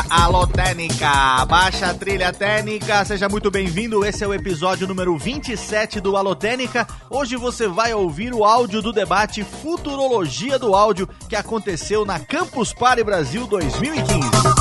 Técnica, alô Técnica, baixa a trilha técnica, seja muito bem-vindo. Esse é o episódio número 27 do Alô Técnica. Hoje você vai ouvir o áudio do debate Futurologia do Áudio que aconteceu na Campus Party Brasil 2015.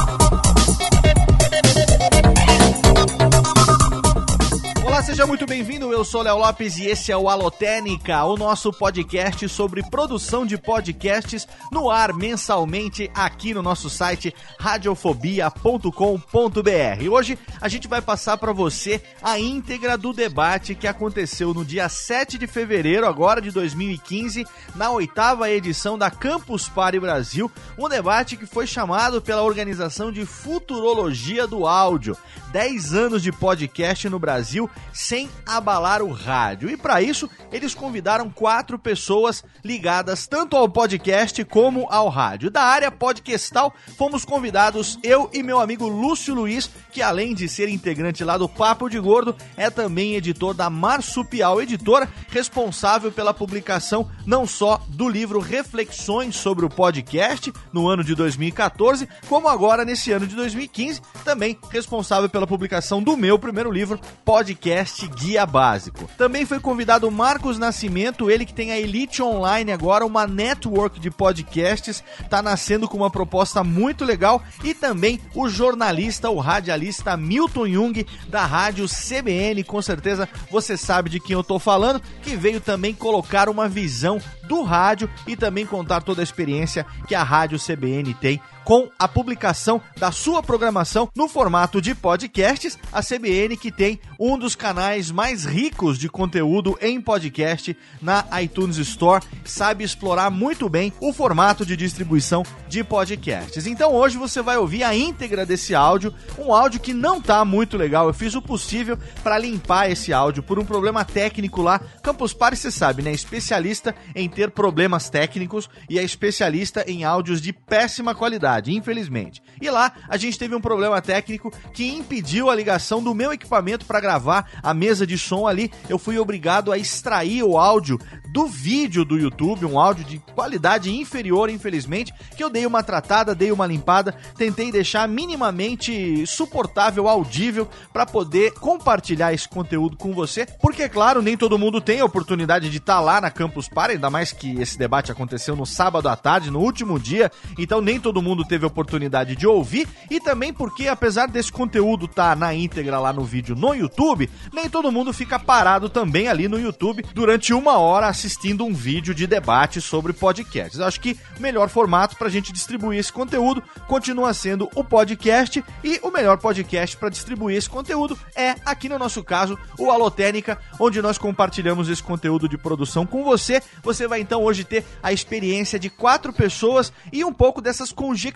Olá, seja muito bem-vindo. Eu sou Léo Lopes e esse é o Alotênica, o nosso podcast sobre produção de podcasts no ar mensalmente aqui no nosso site radiofobia.com.br. Hoje a gente vai passar para você a íntegra do debate que aconteceu no dia 7 de fevereiro, agora de 2015, na oitava edição da Campus Party Brasil, um debate que foi chamado pela organização de Futurologia do Áudio. 10 anos de podcast no Brasil sem abalar o rádio. E para isso, eles convidaram quatro pessoas ligadas tanto ao podcast como ao rádio. Da área podcastal, fomos convidados eu e meu amigo Lúcio Luiz, que além de ser integrante lá do Papo de Gordo, é também editor da Marsupial Editora, responsável pela publicação não só do livro Reflexões sobre o podcast no ano de 2014, como agora nesse ano de 2015, também responsável pela publicação do meu primeiro livro, Podcast Guia Básico. Também foi convidado Marcos Nascimento, ele que tem a Elite Online agora, uma network de podcasts, tá nascendo com uma proposta muito legal, e também o jornalista, o radialista Milton Jung, da rádio CBN, com certeza você sabe de quem eu tô falando, que veio também colocar uma visão do rádio e também contar toda a experiência que a rádio CBN tem com a publicação da sua programação no formato de podcasts. A CBN que tem um dos canais mais ricos de conteúdo em podcast na iTunes Store, sabe explorar muito bem o formato de distribuição de podcasts. Então hoje você vai ouvir a íntegra desse áudio, um áudio que não tá muito legal. Eu fiz o possível para limpar esse áudio por um problema técnico lá. Campus Party, você sabe, né? Especialista em ter problemas técnicos e é especialista em áudios de péssima qualidade infelizmente. E lá a gente teve um problema técnico que impediu a ligação do meu equipamento para gravar a mesa de som ali. Eu fui obrigado a extrair o áudio do vídeo do YouTube, um áudio de qualidade inferior, infelizmente, que eu dei uma tratada, dei uma limpada, tentei deixar minimamente suportável, audível para poder compartilhar esse conteúdo com você, porque claro, nem todo mundo tem a oportunidade de estar tá lá na Campus Party, ainda mais que esse debate aconteceu no sábado à tarde, no último dia, então nem todo mundo teve a oportunidade de ouvir e também porque apesar desse conteúdo estar tá na íntegra lá no vídeo no YouTube, nem todo mundo fica parado também ali no YouTube durante uma hora assistindo um vídeo de debate sobre podcasts. Acho que o melhor formato para a gente distribuir esse conteúdo continua sendo o podcast e o melhor podcast para distribuir esse conteúdo é, aqui no nosso caso, o Alotênica, onde nós compartilhamos esse conteúdo de produção com você. Você vai então hoje ter a experiência de quatro pessoas e um pouco dessas conjecturas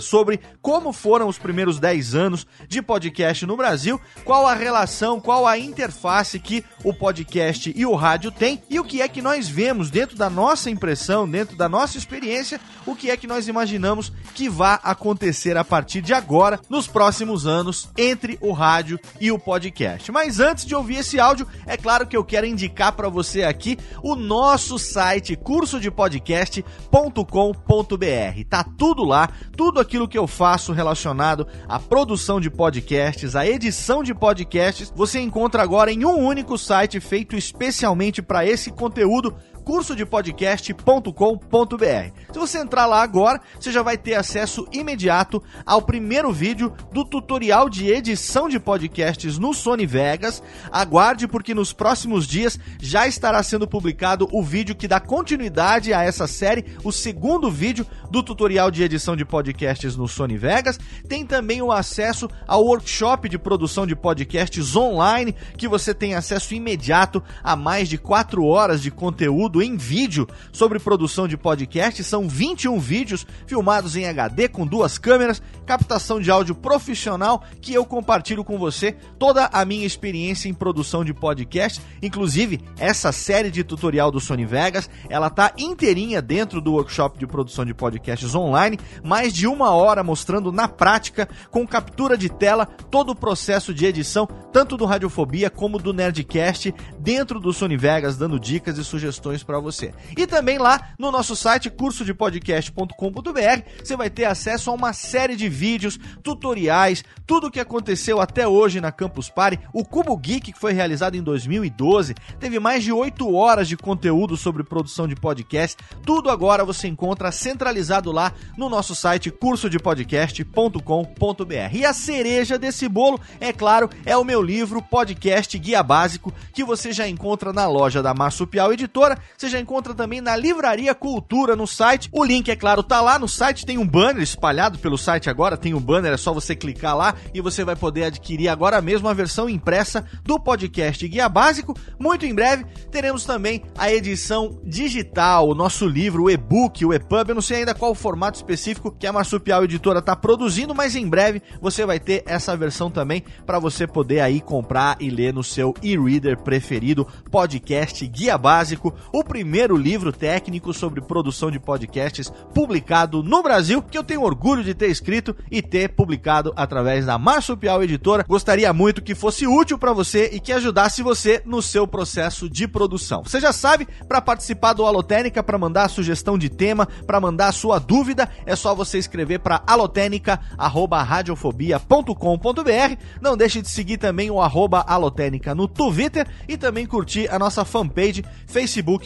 sobre como foram os primeiros 10 anos de podcast no Brasil, qual a relação, qual a interface que o podcast e o rádio têm e o que é que nós vemos dentro da nossa impressão, dentro da nossa experiência, o que é que nós imaginamos que vá acontecer a partir de agora, nos próximos anos, entre o rádio e o podcast. Mas antes de ouvir esse áudio, é claro que eu quero indicar para você aqui o nosso site cursodepodcast.com.br. Tá tudo lá, tudo aquilo que eu faço relacionado à produção de podcasts, à edição de podcasts, você encontra agora em um único site feito especialmente para esse conteúdo cursodepodcast.com.br. Se você entrar lá agora, você já vai ter acesso imediato ao primeiro vídeo do tutorial de edição de podcasts no Sony Vegas. Aguarde porque nos próximos dias já estará sendo publicado o vídeo que dá continuidade a essa série, o segundo vídeo do tutorial de edição de podcasts no Sony Vegas. Tem também o acesso ao workshop de produção de podcasts online, que você tem acesso imediato a mais de 4 horas de conteúdo em vídeo sobre produção de podcast. São 21 vídeos filmados em HD com duas câmeras, captação de áudio profissional que eu compartilho com você toda a minha experiência em produção de podcast. Inclusive, essa série de tutorial do Sony Vegas, ela tá inteirinha dentro do workshop de produção de podcasts online, mais de uma hora mostrando na prática, com captura de tela, todo o processo de edição, tanto do Radiofobia como do Nerdcast, dentro do Sony Vegas, dando dicas e sugestões para você. E também lá no nosso site cursodepodcast.com.br, você vai ter acesso a uma série de vídeos, tutoriais, tudo o que aconteceu até hoje na Campus Party. O Cubo Geek, que foi realizado em 2012, teve mais de 8 horas de conteúdo sobre produção de podcast. Tudo agora você encontra centralizado lá no nosso site cursodepodcast.com.br. E a cereja desse bolo, é claro, é o meu livro Podcast Guia Básico, que você já encontra na loja da Marsupial Editora, você já encontra também na Livraria Cultura no site. O link, é claro, tá lá no site, tem um banner espalhado pelo site agora, tem um banner, é só você clicar lá e você vai poder adquirir agora mesmo a versão impressa do podcast Guia Básico. Muito em breve teremos também a edição digital, o nosso livro, o e-book, o EPUB. Eu não sei ainda qual o formato específico que a Marsupial Editora está produzindo, mas em breve você vai ter essa versão também para você poder aí comprar e ler no seu e-reader preferido, podcast Guia Básico, o primeiro livro técnico sobre produção de podcasts publicado no Brasil, que eu tenho orgulho de ter escrito e ter publicado através da Marsupial Editora. Gostaria muito que fosse útil para você e que ajudasse você no seu processo de produção. Você já sabe, para participar do Alotênica, para mandar sugestão de tema, para mandar sua dúvida, é só você escrever para alotênica@radiofobia.com.br. Não deixe de seguir também o arroba alotênica no Twitter e também curtir a nossa fanpage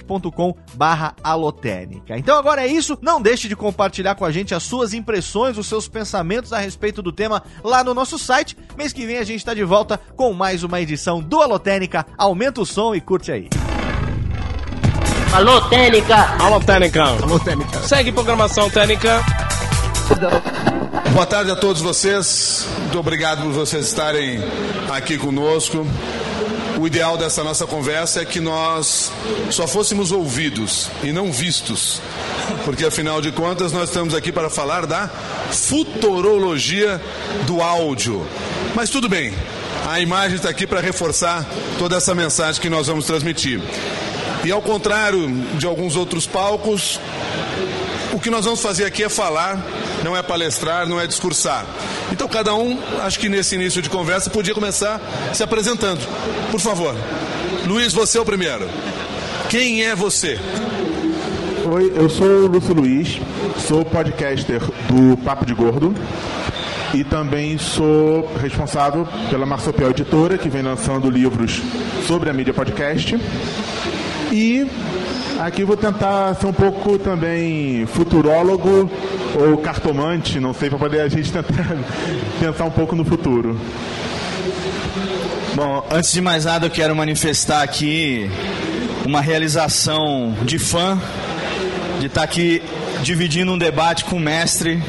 facebook.com/alotênica. Então agora é isso, não deixe de compartilhar com a gente as suas impressões, os seus pensamentos a respeito do tema lá no nosso site. Mês que vem a gente está de volta com mais uma edição do Alotênica. Aumenta o som e curte aí. Alô, Técnica! Alô, Técnica! Alô, Técnica! Segue programação Técnica. Boa tarde a todos vocês. Muito obrigado por vocês estarem aqui conosco. O ideal dessa nossa conversa é que nós só fôssemos ouvidos e não vistos, porque afinal de contas nós estamos aqui para falar da futurologia do áudio. Mas tudo bem, a imagem está aqui para reforçar toda essa mensagem que nós vamos transmitir. E ao contrário de alguns outros palcos, o que nós vamos fazer aqui é falar, não é palestrar, não é discursar. Então cada um, acho que nesse início de conversa, podia começar se apresentando. Por favor. Luiz, você é o primeiro. Quem é você? Oi, eu sou o Lúcio Luiz, sou podcaster do Papo de Gordo e também sou responsável pela Marsopial Editora, que vem lançando livros sobre a mídia podcast. E aqui vou tentar ser um pouco também futurólogo ou cartomante, não sei, para poder a gente tentar pensar um pouco no futuro. Bom, antes de mais nada, eu quero manifestar aqui uma realização de fã, de estar aqui dividindo um debate com o mestre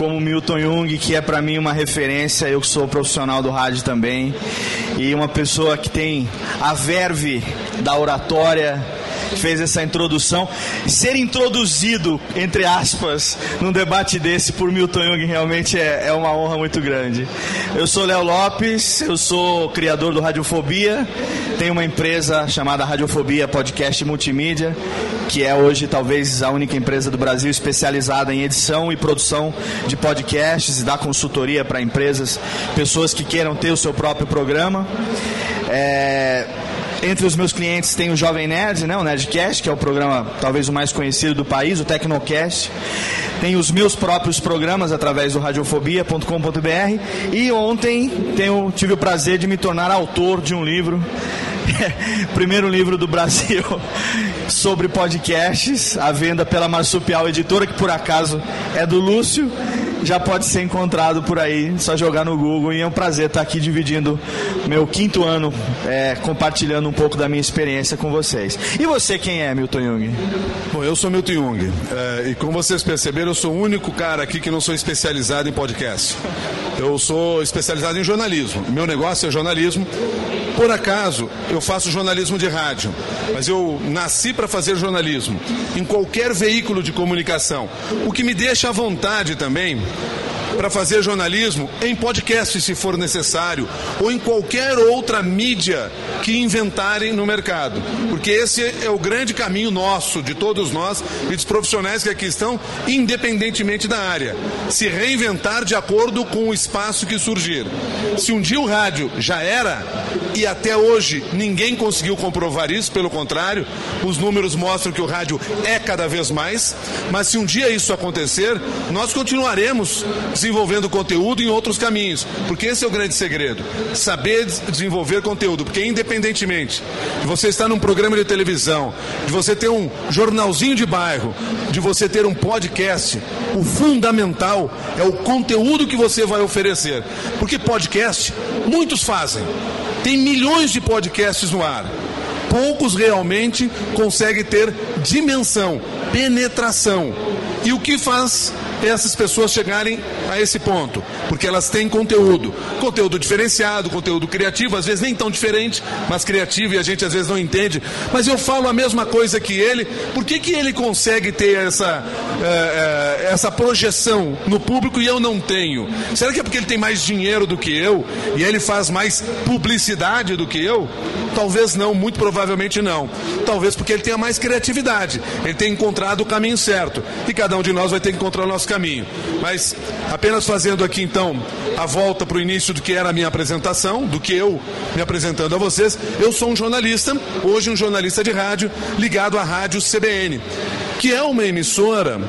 como Milton Jung, que é para mim uma referência, eu que sou profissional do rádio também, e uma pessoa que tem a verve da oratória, fez essa introdução. Ser introduzido, entre aspas, num debate desse por Milton Jung realmente é, é uma honra muito grande. Eu sou Léo Lopes, eu sou criador do Radiofobia, tenho uma empresa chamada Radiofobia Podcast Multimídia, que é hoje talvez a única empresa do Brasil especializada em edição e produção de podcasts e dá consultoria para empresas, pessoas que queiram ter o seu próprio programa. É, entre os meus clientes tem o Jovem Nerd, né, o Nerdcast, que é o programa talvez o mais conhecido do país, o Tecnocast. Tem os meus próprios programas através do radiofobia.com.br. E ontem tenho, tive o prazer de me tornar autor de um livro primeiro livro do Brasil. sobre podcasts, à venda pela Marsupial Editora, que por acaso é do Lúcio já pode ser encontrado por aí, só jogar no Google. E é um prazer estar aqui dividindo meu quinto ano, é, compartilhando um pouco da minha experiência com vocês. E você, quem é, Milton Jung? Bom, eu sou Milton Jung. É, e como vocês perceberam, eu sou o único cara aqui que não sou especializado em podcast. Eu sou especializado em jornalismo. Meu negócio é jornalismo. Por acaso, eu faço jornalismo de rádio, mas eu nasci para fazer jornalismo em qualquer veículo de comunicação. O que me deixa à vontade também para fazer jornalismo em podcast, se for necessário, ou em qualquer outra mídia que inventarem no mercado. Porque esse é o grande caminho nosso, de todos nós e dos profissionais que aqui estão, independentemente da área. Se reinventar de acordo com o espaço que surgir. Se um dia o rádio já era, e até hoje ninguém conseguiu comprovar isso, pelo contrário, os números mostram que o rádio é cada vez mais, mas se um dia isso acontecer, nós continuaremos desenvolvendo conteúdo em outros caminhos, porque esse é o grande segredo. Saber desenvolver conteúdo, porque independentemente de você estar num programa de televisão, de você ter um jornalzinho de bairro, de você ter um podcast, o fundamental é o conteúdo que você vai oferecer. Porque podcast, muitos fazem. Tem milhões de podcasts no ar. Poucos realmente conseguem ter dimensão, penetração. E o que faz essas pessoas chegarem a esse ponto, porque elas têm conteúdo, conteúdo diferenciado, conteúdo criativo, às vezes nem tão diferente, mas criativo e a gente às vezes não entende. Mas eu falo a mesma coisa que ele, por que, que ele consegue ter essa, é, é, essa projeção no público e eu não tenho? Será que é porque ele tem mais dinheiro do que eu e ele faz mais publicidade do que eu? Talvez não, muito provavelmente não. Talvez porque ele tenha mais criatividade, ele tem encontrado o caminho certo e cada um de nós vai ter que encontrar o nosso caminho. Mas apenas fazendo aqui então a volta para o início do que era a minha apresentação, do que eu me apresentando a vocês, eu sou um jornalista, hoje um jornalista de rádio, ligado à Rádio CBN, que é uma emissora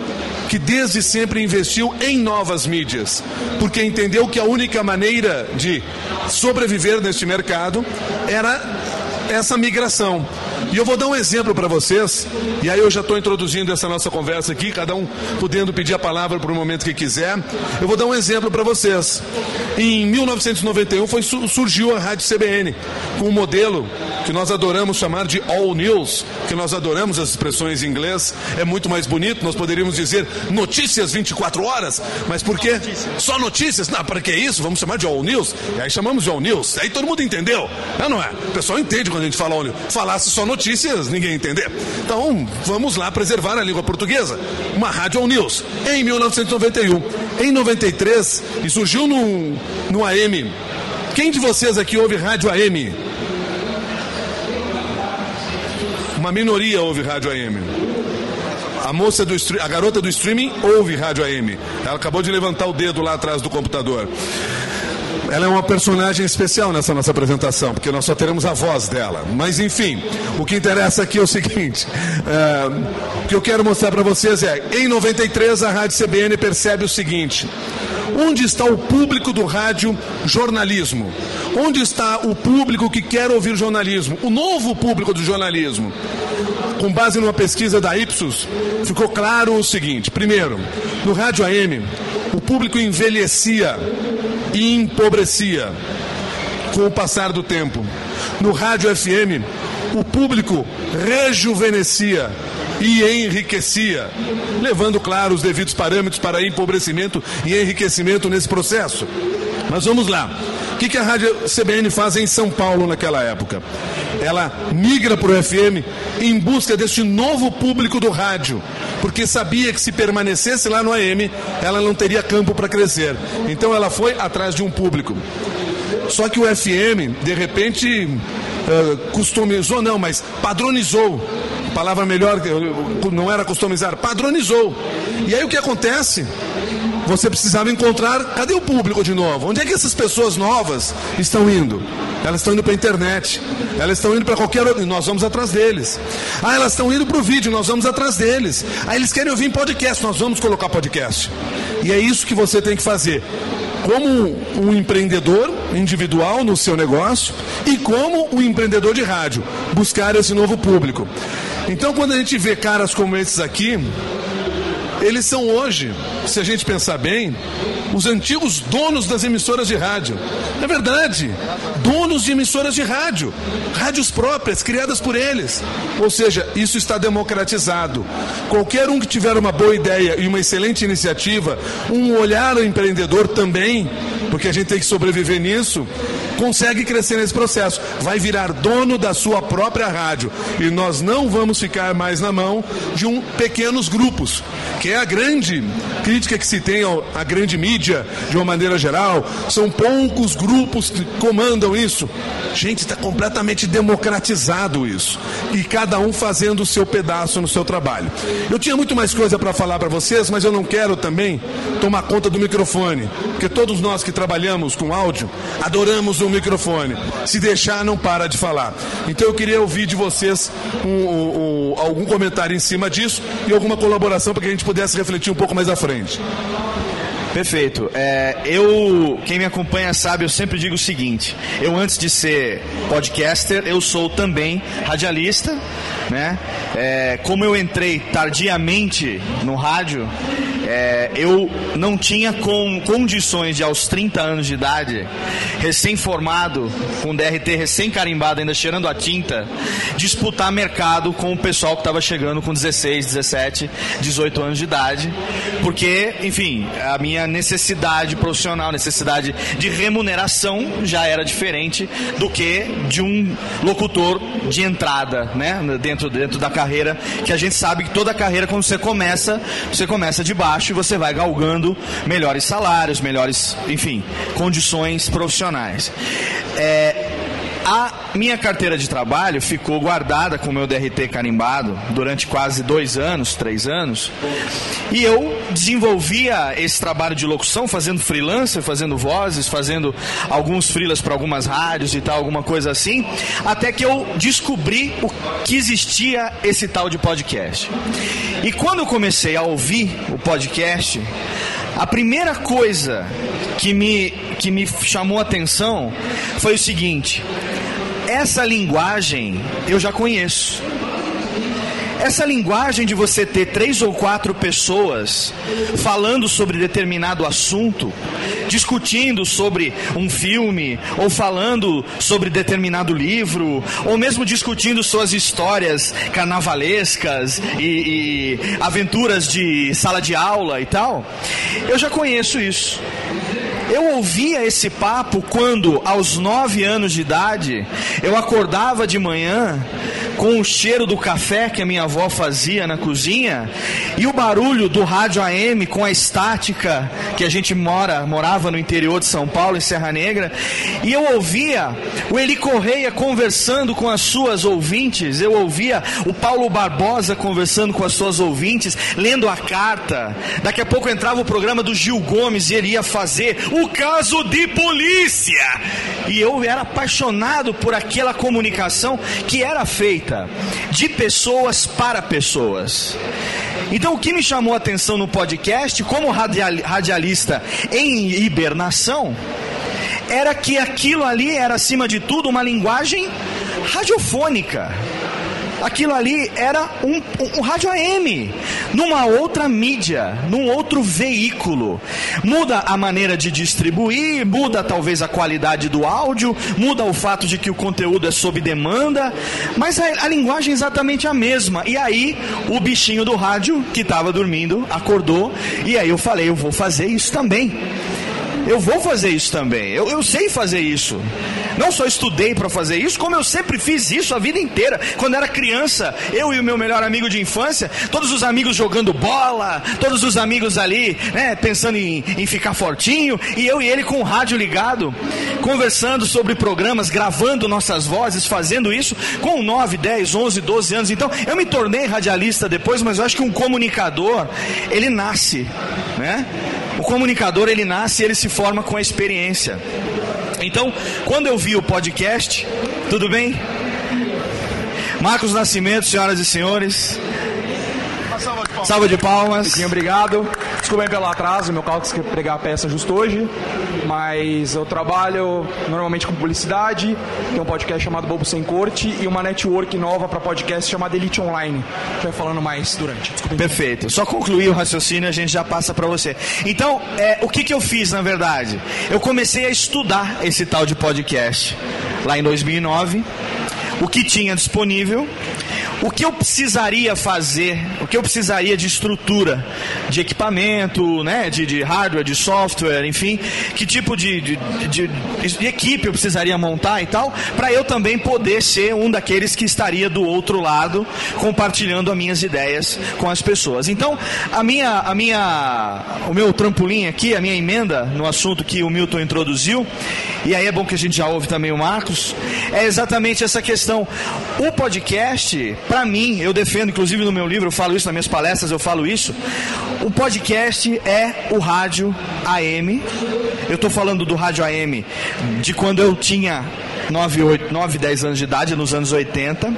que desde sempre investiu em novas mídias, porque entendeu que a única maneira de sobreviver neste mercado era essa migração. E eu vou dar um exemplo para vocês, e aí eu já estou introduzindo essa nossa conversa aqui, cada um podendo pedir a palavra para o momento que quiser. Eu vou dar um exemplo para vocês. Em 1991 foi, surgiu a Rádio CBN, com um modelo que nós adoramos chamar de All News, que nós adoramos as expressões em inglês, é muito mais bonito, nós poderíamos dizer notícias 24 horas, mas por quê? Só notícias? Não, para que isso? Vamos chamar de All News? E aí chamamos de All News, aí todo mundo entendeu, não, não é? O pessoal entende quando a gente fala All News. Falasse só notícias, ninguém entender. Então, vamos lá preservar a língua portuguesa. Uma rádio All News, em 1991. Em 93, e surgiu no, no AM. Quem de vocês aqui ouve rádio AM? Uma minoria ouve rádio AM. A moça do a garota do streaming ouve rádio AM. Ela acabou de levantar o dedo lá atrás do computador. Ela é uma personagem especial nessa nossa apresentação, porque nós só teremos a voz dela. Mas enfim, o que interessa aqui é o seguinte: é, o que eu quero mostrar para vocês é, em 93 a Rádio CBN percebe o seguinte. Onde está o público do rádio jornalismo? Onde está o público que quer ouvir jornalismo? O novo público do jornalismo. Com base numa pesquisa da Ipsos, ficou claro o seguinte: primeiro, no rádio AM, o público envelhecia e empobrecia com o passar do tempo. No rádio FM, o público rejuvenescia e enriquecia, levando, claro, os devidos parâmetros para empobrecimento e enriquecimento nesse processo. Mas vamos lá. Que, que a Rádio CBN faz em São Paulo naquela época? Ela migra para o FM em busca deste novo público do rádio, porque sabia que se permanecesse lá no AM, ela não teria campo para crescer. Então ela foi atrás de um público. Só que o FM, de repente, uh, customizou, não, mas padronizou palavra melhor, não era customizar, padronizou. E aí o que acontece? Você precisava encontrar, cadê o público de novo? Onde é que essas pessoas novas estão indo? Elas estão indo para a internet, elas estão indo para qualquer outro, nós vamos atrás deles. Ah, elas estão indo para o vídeo, nós vamos atrás deles. Ah, eles querem ouvir podcast, nós vamos colocar podcast. E é isso que você tem que fazer como um empreendedor individual no seu negócio e como um empreendedor de rádio, buscar esse novo público. Então, quando a gente vê caras como esses aqui, eles são hoje, se a gente pensar bem, os antigos donos das emissoras de rádio. É verdade, donos de emissoras de rádio, rádios próprias, criadas por eles. Ou seja, isso está democratizado. Qualquer um que tiver uma boa ideia e uma excelente iniciativa, um olhar empreendedor também, porque a gente tem que sobreviver nisso, consegue crescer nesse processo. Vai virar dono da sua própria rádio. E nós não vamos ficar mais na mão de um pequenos grupos, que é a grande crítica que se tem à grande mídia, de uma maneira geral. São poucos grupos que comandam isso. Gente, está completamente democratizado isso. E cada um fazendo o seu pedaço no seu trabalho. Eu tinha muito mais coisa para falar para vocês, mas eu não quero também tomar conta do microfone. Porque todos nós que trabalhamos com áudio adoramos o microfone. Se deixar, não para de falar. Então eu queria ouvir de vocês um, um, um, algum comentário em cima disso e alguma colaboração para que a gente pudesse refletir um pouco mais à frente. Perfeito. É, eu, quem me acompanha sabe, eu sempre digo o seguinte: eu antes de ser podcaster, eu sou também radialista, né? É, como eu entrei tardiamente no rádio, é, eu não tinha com condições de, aos 30 anos de idade, recém-formado, com DRT recém-carimbado, ainda cheirando a tinta, disputar mercado com o pessoal que estava chegando com 16, 17, 18 anos de idade, porque, enfim, a minha necessidade profissional, necessidade de remuneração já era diferente do que de um locutor de entrada, né, dentro, dentro da carreira, que a gente sabe que toda carreira, quando você começa, você começa de baixo baixo e você vai galgando melhores salários, melhores, enfim, condições profissionais. É, a minha carteira de trabalho ficou guardada com o meu DRT carimbado durante quase dois anos, três anos. E eu desenvolvia esse trabalho de locução, fazendo freelancer, fazendo vozes, fazendo alguns freelas para algumas rádios e tal, alguma coisa assim, até que eu descobri o que existia esse tal de podcast. E quando eu comecei a ouvir o podcast, a primeira coisa que me, que me chamou a atenção foi o seguinte: essa linguagem eu já conheço. Essa linguagem de você ter três ou quatro pessoas falando sobre determinado assunto, discutindo sobre um filme, ou falando sobre determinado livro, ou mesmo discutindo suas histórias carnavalescas e, e aventuras de sala de aula e tal, eu já conheço isso. Eu ouvia esse papo quando, aos nove anos de idade, eu acordava de manhã com o cheiro do café que a minha avó fazia na cozinha e o barulho do rádio AM com a estática que a gente mora, morava no interior de São Paulo, em Serra Negra, e eu ouvia o Eli Correia conversando com as suas ouvintes, eu ouvia o Paulo Barbosa conversando com as suas ouvintes, lendo a carta. Daqui a pouco entrava o programa do Gil Gomes e ele ia fazer o caso de polícia. E eu era apaixonado por aquela comunicação que era feita de pessoas para pessoas. Então, o que me chamou a atenção no podcast, como radialista em hibernação, era que aquilo ali era, acima de tudo, uma linguagem radiofônica aquilo ali era um, um, rádio AM, numa outra mídia, num outro veículo. Muda a maneira de distribuir, muda talvez a qualidade do áudio, muda o fato de que o conteúdo é sob demanda, mas a, a linguagem é exatamente a mesma. E aí, o bichinho do rádio, que estava dormindo, acordou, e aí eu falei: eu vou fazer isso também. Eu vou fazer isso também. Eu, eu sei fazer isso. Não só estudei para fazer isso, como eu sempre fiz isso a vida inteira. Quando era criança, eu e o meu melhor amigo de infância, todos os amigos jogando bola, todos os amigos ali, né, pensando em, em ficar fortinho, e eu e ele com o rádio ligado, conversando sobre programas, gravando nossas vozes, fazendo isso com 9, 10, 11, 12 anos. Então, eu me tornei radialista depois, mas eu acho que um comunicador, ele nasce, né? O comunicador ele nasce e ele se forma com a experiência. Então, quando eu vi o podcast, tudo bem? Marcos Nascimento, senhoras e senhores. Salva de palmas. Salva de palmas. obrigado. Desculpem pelo atraso, meu carro quis pregar a peça justo hoje, mas eu trabalho normalmente com publicidade, tem um podcast chamado Bobo Sem Corte e uma network nova para podcast chamada Elite Online. A gente vai falando mais durante. Desculpem. Perfeito. Só concluir o raciocínio a gente já passa para você. Então, é, o que, que eu fiz na verdade? Eu comecei a estudar esse tal de podcast lá em 2009 o que tinha disponível, o que eu precisaria fazer, o que eu precisaria de estrutura, de equipamento, né, de, de hardware, de software, enfim, que tipo de, de, de, de equipe eu precisaria montar e tal, para eu também poder ser um daqueles que estaria do outro lado, compartilhando as minhas ideias com as pessoas. Então, a minha, a minha, o meu trampolim aqui, a minha emenda no assunto que o Milton introduziu, e aí é bom que a gente já ouve também o Marcos, é exatamente essa questão. O podcast, para mim, eu defendo, inclusive no meu livro, eu falo isso nas minhas palestras, eu falo isso. O podcast é o rádio AM. Eu estou falando do rádio AM de quando eu tinha 9, 8, 9, 10 anos de idade, nos anos 80.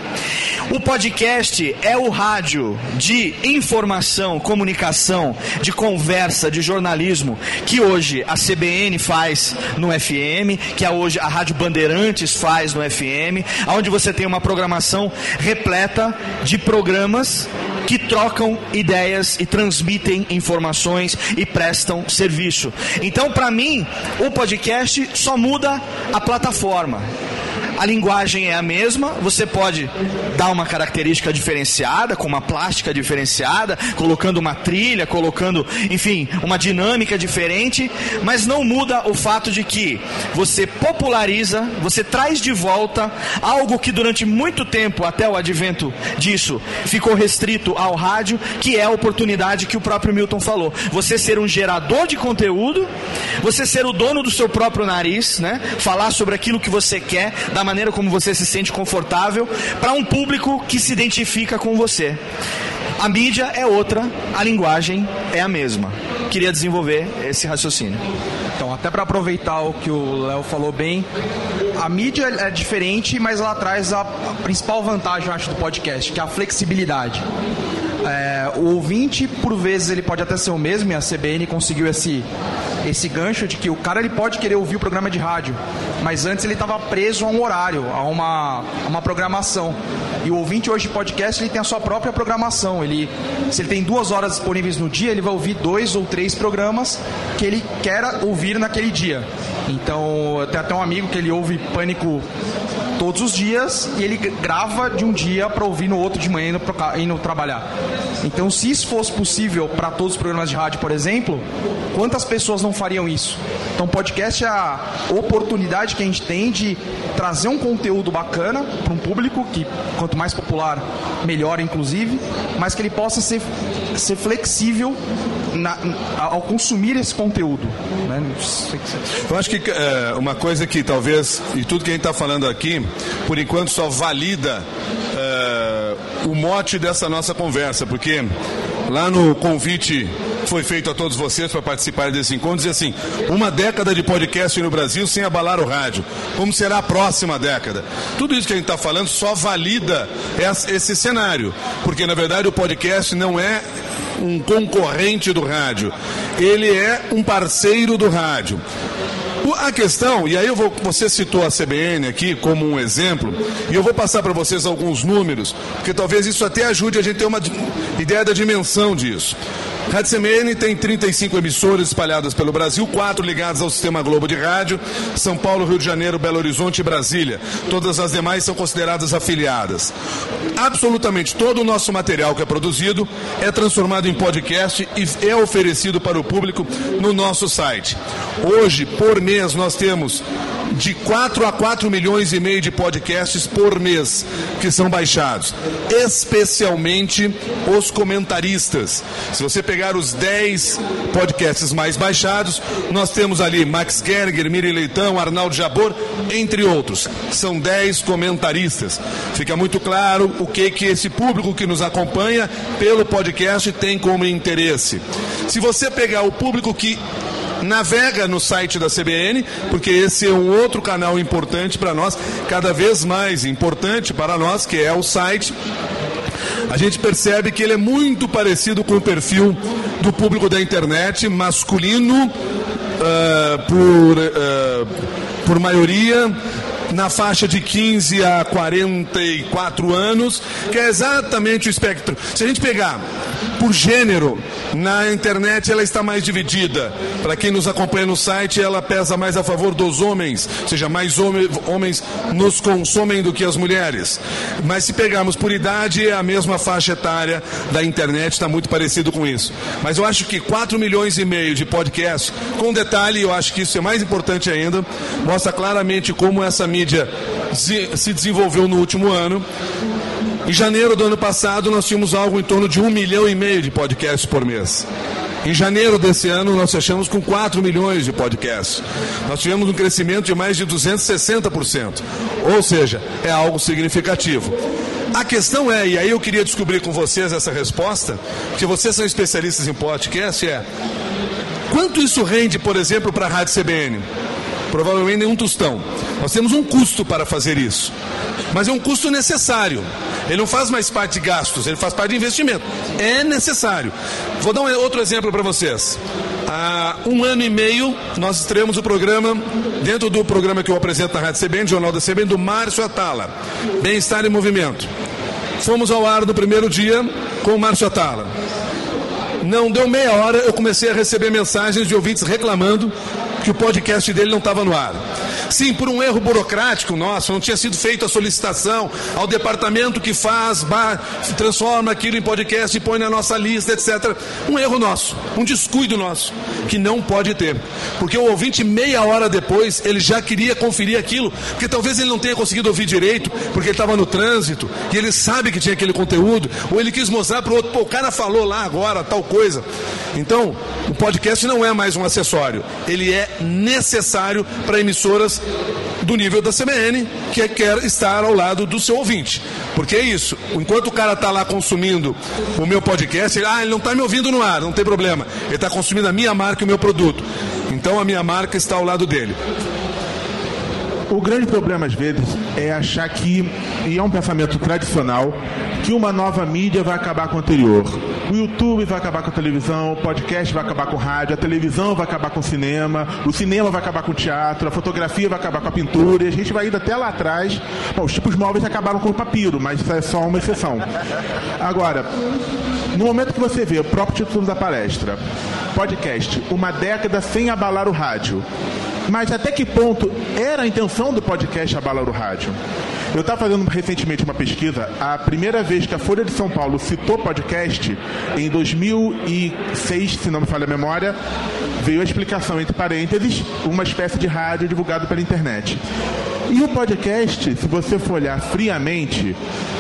O podcast é o rádio de informação, comunicação, de conversa, de jornalismo, que hoje a CBN faz no FM, que hoje a Rádio Bandeirantes faz no FM, onde você tem uma programação repleta de programas que trocam ideias e transmitem informações e prestam serviço. Então, para mim, o podcast só muda a plataforma a linguagem é a mesma, você pode dar uma característica diferenciada, com uma plástica diferenciada, colocando uma trilha, colocando, enfim, uma dinâmica diferente, mas não muda o fato de que você populariza, você traz de volta algo que durante muito tempo, até o advento disso, ficou restrito ao rádio, que é a oportunidade que o próprio Milton falou. Você ser um gerador de conteúdo, você ser o dono do seu próprio nariz, né? Falar sobre aquilo que você quer, maneira como você se sente confortável para um público que se identifica com você. A mídia é outra, a linguagem é a mesma. Queria desenvolver esse raciocínio. Então, até para aproveitar o que o Léo falou bem, a mídia é diferente, mas ela traz a, principal vantagem, acho, do podcast, que é a flexibilidade. É, o ouvinte, por vezes, ele pode até ser o mesmo, e a CBN conseguiu esse, esse gancho de que o cara ele pode querer ouvir o programa de rádio, mas antes ele estava preso a um horário, a uma, a uma programação. E o ouvinte hoje de podcast ele tem a sua própria programação. Ele, se ele tem duas horas disponíveis no dia, ele vai ouvir dois ou três programas que ele quer ouvir naquele dia. Então, tem até um amigo que ele ouve Pânico todos os dias e ele grava de um dia para ouvir no outro de manhã indo, indo trabalhar. Então, se isso fosse possível para todos os programas de rádio, por exemplo, quantas pessoas não fariam isso? Então, podcast é a oportunidade que a gente tem de trazer um conteúdo bacana para um público que, quanto mais popular, melhor, inclusive, mas que ele possa ser, ser flexível na, ao consumir esse conteúdo. Né? Eu acho que é, uma coisa que talvez, e tudo que a gente está falando aqui, por enquanto só valida é, o mote dessa nossa conversa, porque lá no convite foi feito a todos vocês para participar desse encontro, diz assim, uma década de podcast no Brasil sem abalar o rádio. Como será a próxima década? Tudo isso que a gente está falando só valida esse cenário, porque na verdade o podcast não é um concorrente do rádio, ele é um parceiro do rádio. A questão, e aí eu vou, você citou a CBN aqui como um exemplo, e eu vou passar para vocês alguns números, porque talvez isso até ajude a gente a ter uma ideia da dimensão disso. Rádio CMN tem 35 emissoras espalhadas pelo Brasil, quatro ligadas ao Sistema Globo de Rádio, São Paulo, Rio de Janeiro, Belo Horizonte e Brasília. Todas as demais são consideradas afiliadas. Absolutamente todo o nosso material que é produzido é transformado em podcast e é oferecido para o público no nosso site. Hoje, por mês, nós temos de 4 a 4 milhões e meio de podcasts por mês que são baixados, especialmente os comentaristas. Se você pegar os 10 podcasts mais baixados, nós temos ali Max Gerger, Miri Leitão, Arnaldo Jabor, entre outros. São 10 comentaristas. Fica muito claro o que que esse público que nos acompanha pelo podcast tem como interesse. Se você pegar o público que navega no site da CBN, porque esse é um outro canal importante para nós, cada vez mais importante para nós, que é o site. A gente percebe que ele é muito parecido com o perfil do público da internet, masculino, uh, por, uh, por maioria, na faixa de 15 a 44 anos, que é exatamente o espectro. Se a gente pegar por gênero, na internet ela está mais dividida. Para quem nos acompanha no site, ela pesa mais a favor dos homens, ou seja, mais homens nos consomem do que as mulheres. Mas se pegarmos por idade, é a mesma faixa etária da internet, está muito parecido com isso. Mas eu acho que 4 milhões e meio de podcasts, com detalhe, eu acho que isso é mais importante ainda, mostra claramente como essa mídia se desenvolveu no último ano em janeiro do ano passado, nós tínhamos algo em torno de um milhão e meio de podcasts por mês. Em janeiro desse ano, nós fechamos com 4 milhões de podcasts. Nós tivemos um crescimento de mais de 260%. Ou seja, é algo significativo. A questão é, e aí eu queria descobrir com vocês essa resposta, que vocês são especialistas em podcast, é quanto isso rende, por exemplo, para a Rádio CBN? Provavelmente nenhum tostão. Nós temos um custo para fazer isso, mas é um custo necessário. Ele não faz mais parte de gastos, ele faz parte de investimento. É necessário. Vou dar um outro exemplo para vocês. Há um ano e meio, nós estreamos o programa, dentro do programa que eu apresento na Rádio CBN, Jornal da CBN, do Márcio Atala, Bem-Estar em Movimento. Fomos ao ar no primeiro dia com o Márcio Atala. Não deu meia hora, eu comecei a receber mensagens de ouvintes reclamando que o podcast dele não estava no ar. Sim, por um erro burocrático nosso, não tinha sido feita a solicitação ao departamento que faz, transforma aquilo em podcast e põe na nossa lista, etc. Um erro nosso, um descuido nosso, que não pode ter. Porque o ouvinte, meia hora depois, ele já queria conferir aquilo, porque talvez ele não tenha conseguido ouvir direito, porque ele estava no trânsito, e ele sabe que tinha aquele conteúdo, ou ele quis mostrar para o outro, pô, o cara falou lá agora tal coisa. Então, o podcast não é mais um acessório, ele é necessário para emissoras do nível da CBN, que quer estar ao lado do seu ouvinte. Porque é isso, enquanto o cara está lá consumindo o meu podcast, ele, ah, ele não está me ouvindo no ar, não tem problema. Ele está consumindo a minha marca e o meu produto. Então a minha marca está ao lado dele. O grande problema, às vezes, é achar que, e é um pensamento tradicional, que uma nova mídia vai acabar com a anterior. O YouTube vai acabar com a televisão, o podcast vai acabar com o rádio, a televisão vai acabar com o cinema, o cinema vai acabar com o teatro, a fotografia vai acabar com a pintura, e a gente vai indo até lá atrás. Bom, os tipos móveis acabaram com o papiro, mas isso é só uma exceção. Agora, no momento que você vê o próprio título da palestra, podcast, uma década sem abalar o rádio, mas até que ponto era a intenção do podcast abalar o rádio? Eu estava fazendo recentemente uma pesquisa. A primeira vez que a Folha de São Paulo citou podcast, em 2006, se não me falha a memória, veio a explicação, entre parênteses, uma espécie de rádio divulgado pela internet. E o podcast, se você for olhar friamente,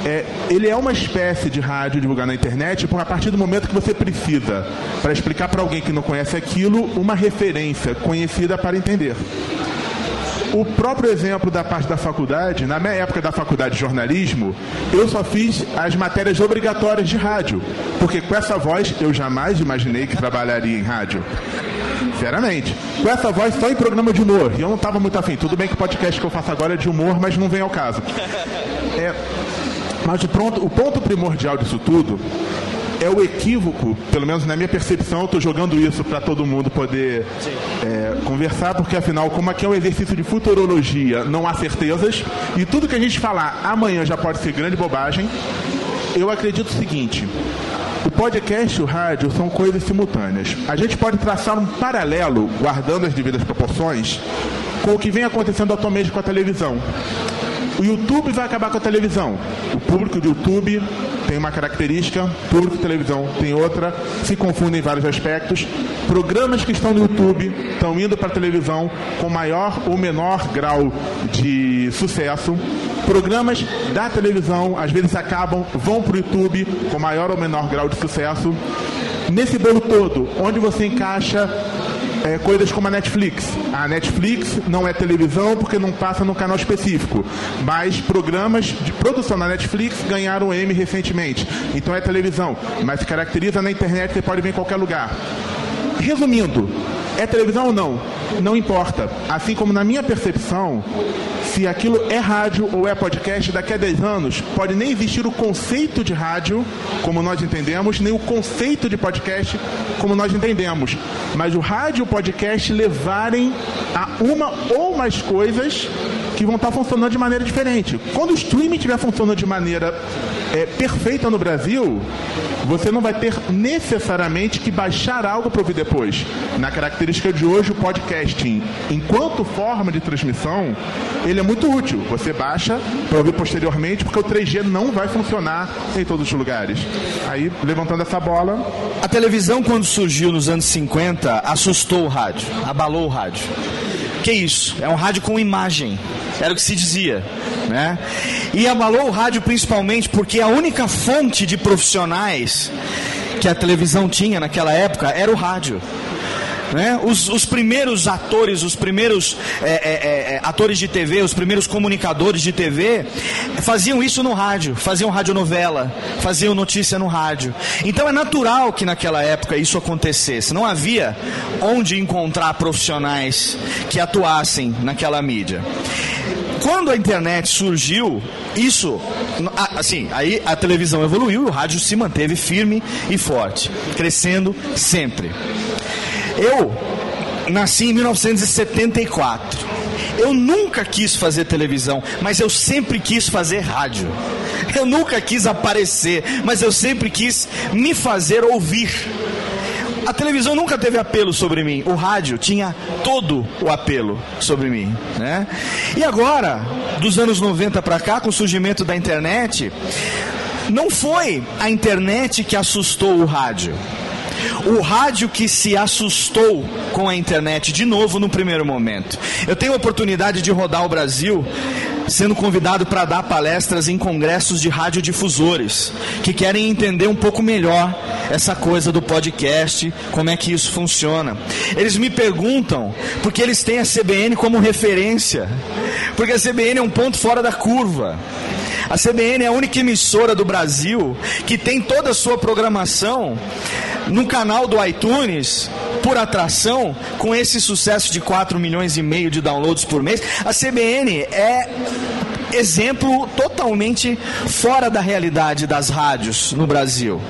é, ele é uma espécie de rádio divulgado na internet a partir do momento que você precisa, para explicar para alguém que não conhece aquilo, uma referência conhecida para entender. O próprio exemplo da parte da faculdade, na minha época da faculdade de jornalismo, eu só fiz as matérias obrigatórias de rádio, porque com essa voz eu jamais imaginei que trabalharia em rádio. Sinceramente. Com essa voz só em programa de humor. E eu não estava muito afim. Tudo bem que o podcast que eu faço agora é de humor, mas não vem ao caso. É, mas o, pronto, o ponto primordial disso tudo é o equívoco, pelo menos na minha percepção, eu estou jogando isso para todo mundo poder é, conversar, porque afinal, como aqui é um exercício de futurologia, não há certezas, e tudo que a gente falar amanhã já pode ser grande bobagem, eu acredito o seguinte. O podcast e o rádio são coisas simultâneas. A gente pode traçar um paralelo, guardando as devidas proporções, com o que vem acontecendo atualmente com a televisão. O YouTube vai acabar com a televisão. O público do YouTube tem uma característica, público de televisão tem outra, se confundem em vários aspectos. Programas que estão no YouTube estão indo para a televisão com maior ou menor grau de sucesso. Programas da televisão às vezes acabam, vão para o YouTube com maior ou menor grau de sucesso. Nesse bolo todo, onde você encaixa é, coisas como a Netflix. A Netflix não é televisão porque não passa no canal específico, mas programas de produção na Netflix ganharam M recentemente. Então é televisão, mas se caracteriza na internet, você pode ver em qualquer lugar. Resumindo, é televisão ou não? Não importa. Assim como na minha percepção, se aquilo é rádio ou é podcast, daqui a 10 anos pode nem existir o conceito de rádio como nós entendemos, nem o conceito de podcast como nós entendemos. Mas o rádio e o podcast levarem a uma ou mais coisas que vão estar funcionando de maneira diferente. Quando o streaming estiver funcionando de maneira é, perfeita no Brasil, você não vai ter necessariamente que baixar algo para ouvir depois. Na característica de hoje, o podcasting, enquanto forma de transmissão, ele é muito útil. Você baixa para ouvir posteriormente, porque o 3G não vai funcionar em todos os lugares. Aí, levantando essa bola. A televisão, quando surgiu nos anos 50, assustou o rádio, abalou o rádio. Que isso? É um rádio com imagem. Era o que se dizia. Né? E abalou o rádio principalmente porque a única fonte de profissionais que a televisão tinha naquela época era o rádio. Né? Os, os, primeiros atores, os primeiros é, é, é, atores de TV, os primeiros comunicadores de TV faziam isso no rádio, faziam radionovela, faziam notícia no rádio. Então é natural que naquela época isso acontecesse. Não havia onde encontrar profissionais que atuassem naquela mídia quando a internet surgiu, isso, assim, aí a televisão evoluiu e o rádio se manteve firme e forte, crescendo sempre. Eu nasci em 1974. Eu nunca quis fazer televisão, mas eu sempre quis fazer rádio. Eu nunca quis aparecer, mas eu sempre quis me fazer ouvir. A televisão nunca teve apelo sobre mim. O rádio tinha todo o apelo sobre mim, né? E agora, dos anos 90 para cá, com o surgimento da internet, não foi a internet que assustou o rádio. O rádio que se assustou com a internet de novo no primeiro momento. Eu tenho a oportunidade de rodar o Brasil sendo convidado para dar palestras em congressos de radiodifusores que querem entender um pouco melhor essa coisa do podcast, como é que isso funciona. Eles me perguntam porque eles têm a CBN como referência, porque a CBN é um ponto fora da curva. A CBN é a única emissora do Brasil que tem toda a sua programação no canal do iTunes por atração, com esse sucesso de 4 milhões e meio de downloads por mês, a CBN é exemplo totalmente fora da realidade das rádios no Brasil.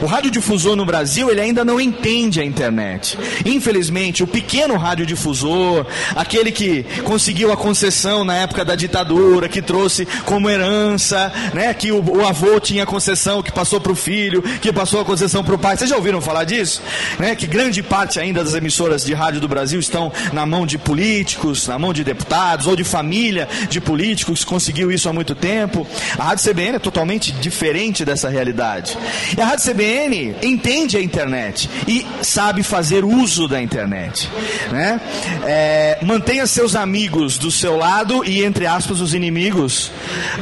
O radiodifusor no Brasil, ele ainda não entende a internet. Infelizmente, o pequeno radiodifusor, aquele que conseguiu a concessão na época da ditadura, que trouxe como herança, né, que o, o avô tinha concessão, que passou para o filho, que passou a concessão para o pai. Vocês já ouviram falar disso? Né, que grande parte ainda das emissoras de rádio do Brasil estão na mão de políticos, na mão de deputados ou de família de políticos conseguiu isso há muito tempo. A Rádio CBN é totalmente diferente dessa realidade. E a Rádio CBN entende a internet e sabe fazer uso da internet. Né? É, mantenha seus amigos do seu lado e, entre aspas, os inimigos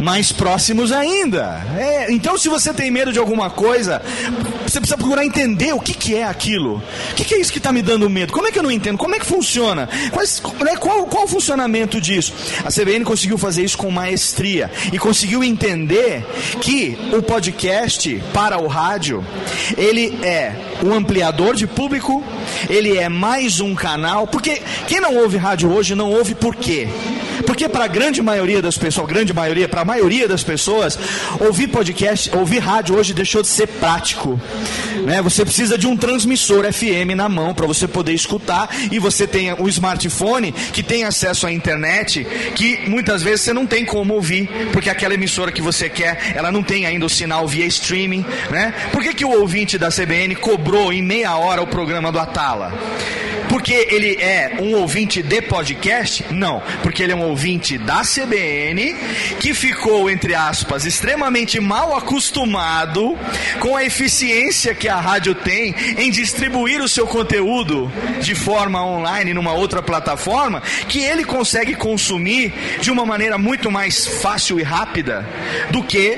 mais próximos ainda. É, então, se você tem medo de alguma coisa, você precisa procurar entender o que, que é aquilo. O que, que é isso que está me dando medo? Como é que eu não entendo? Como é que funciona? Quais, né, qual, qual o funcionamento disso? A CBN conseguiu fazer isso com maestria e conseguiu entender que o podcast para o rádio ele é um ampliador de público, ele é mais um canal, porque quem não ouve rádio hoje não ouve por quê? Porque para a grande maioria das pessoas, grande maioria, para a maioria das pessoas, ouvir podcast, ouvir rádio hoje deixou de ser prático. Né? Você precisa de um transmissor FM na mão para você poder escutar e você tem o smartphone que tem acesso à internet que muitas vezes você não tem como ouvir, porque aquela emissora que você quer, ela não tem ainda o sinal via streaming, né? Por que, que o ouvinte da CBN cobrou em meia hora o programa do Atala? Porque ele é um ouvinte de podcast? Não, porque ele é um ouvinte da CBN que ficou, entre aspas, extremamente mal acostumado com a eficiência que a rádio tem em distribuir o seu conteúdo de forma online numa outra plataforma, que ele consegue consumir de uma maneira muito mais fácil e rápida do que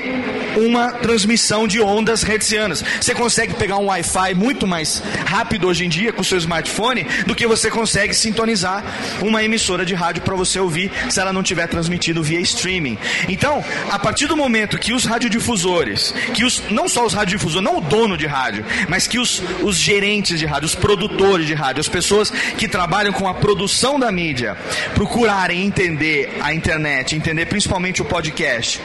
uma transmissão de ondas hertzianas. Você consegue pegar um Wi-Fi muito mais rápido hoje em dia com o seu smartphone do que você consegue sintonizar uma emissora de rádio para você ouvir se ela não tiver transmitido via streaming. Então, a partir do momento que os radiodifusores, que os não só os radiodifusores, não o dono de rádio, mas que os, os gerentes de rádio, os produtores de rádio, as pessoas que trabalham com a produção da mídia, procurarem entender a internet, entender principalmente o podcast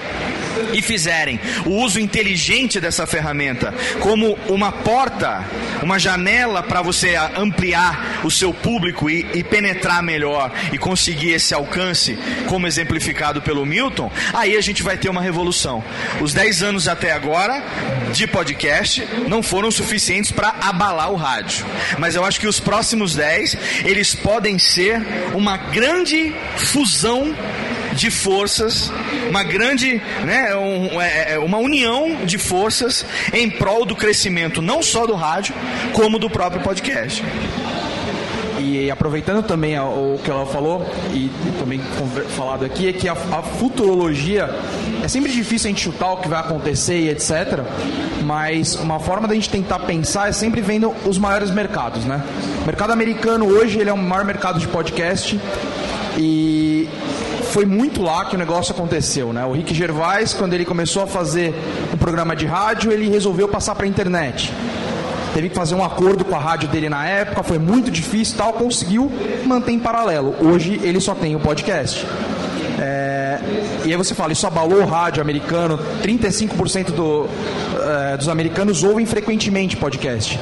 e fizerem o uso inteligente dessa ferramenta como uma porta, uma janela para você ampliar o seu público e, e, penetrar melhor e conseguir esse alcance, como exemplificado pelo Milton, aí a gente vai ter uma revolução. Os 10 anos até agora de podcast não foram suficientes para abalar o rádio, mas eu acho que os próximos 10 eles podem ser uma grande fusão de forças, uma grande, né, um, é, é, uma união de forças em prol do crescimento não só do rádio, como do próprio podcast. E aproveitando também o que ela falou, e também falado aqui, é que a, a, futurologia é sempre difícil a gente chutar o que vai acontecer e etc. Mas uma forma da gente tentar pensar é sempre vendo os maiores mercados, né? O mercado americano hoje ele é o maior mercado de podcast e foi muito lá que o negócio aconteceu, né? O Rick Gervais, quando ele começou a fazer um programa de rádio, ele resolveu passar para a internet. Teve que fazer um acordo com a rádio dele na época, foi muito difícil tal, conseguiu manter em paralelo. Hoje ele só tem o podcast. É, e aí você fala, isso abalou o rádio americano, 35% do, é, dos americanos ouvem frequentemente podcast.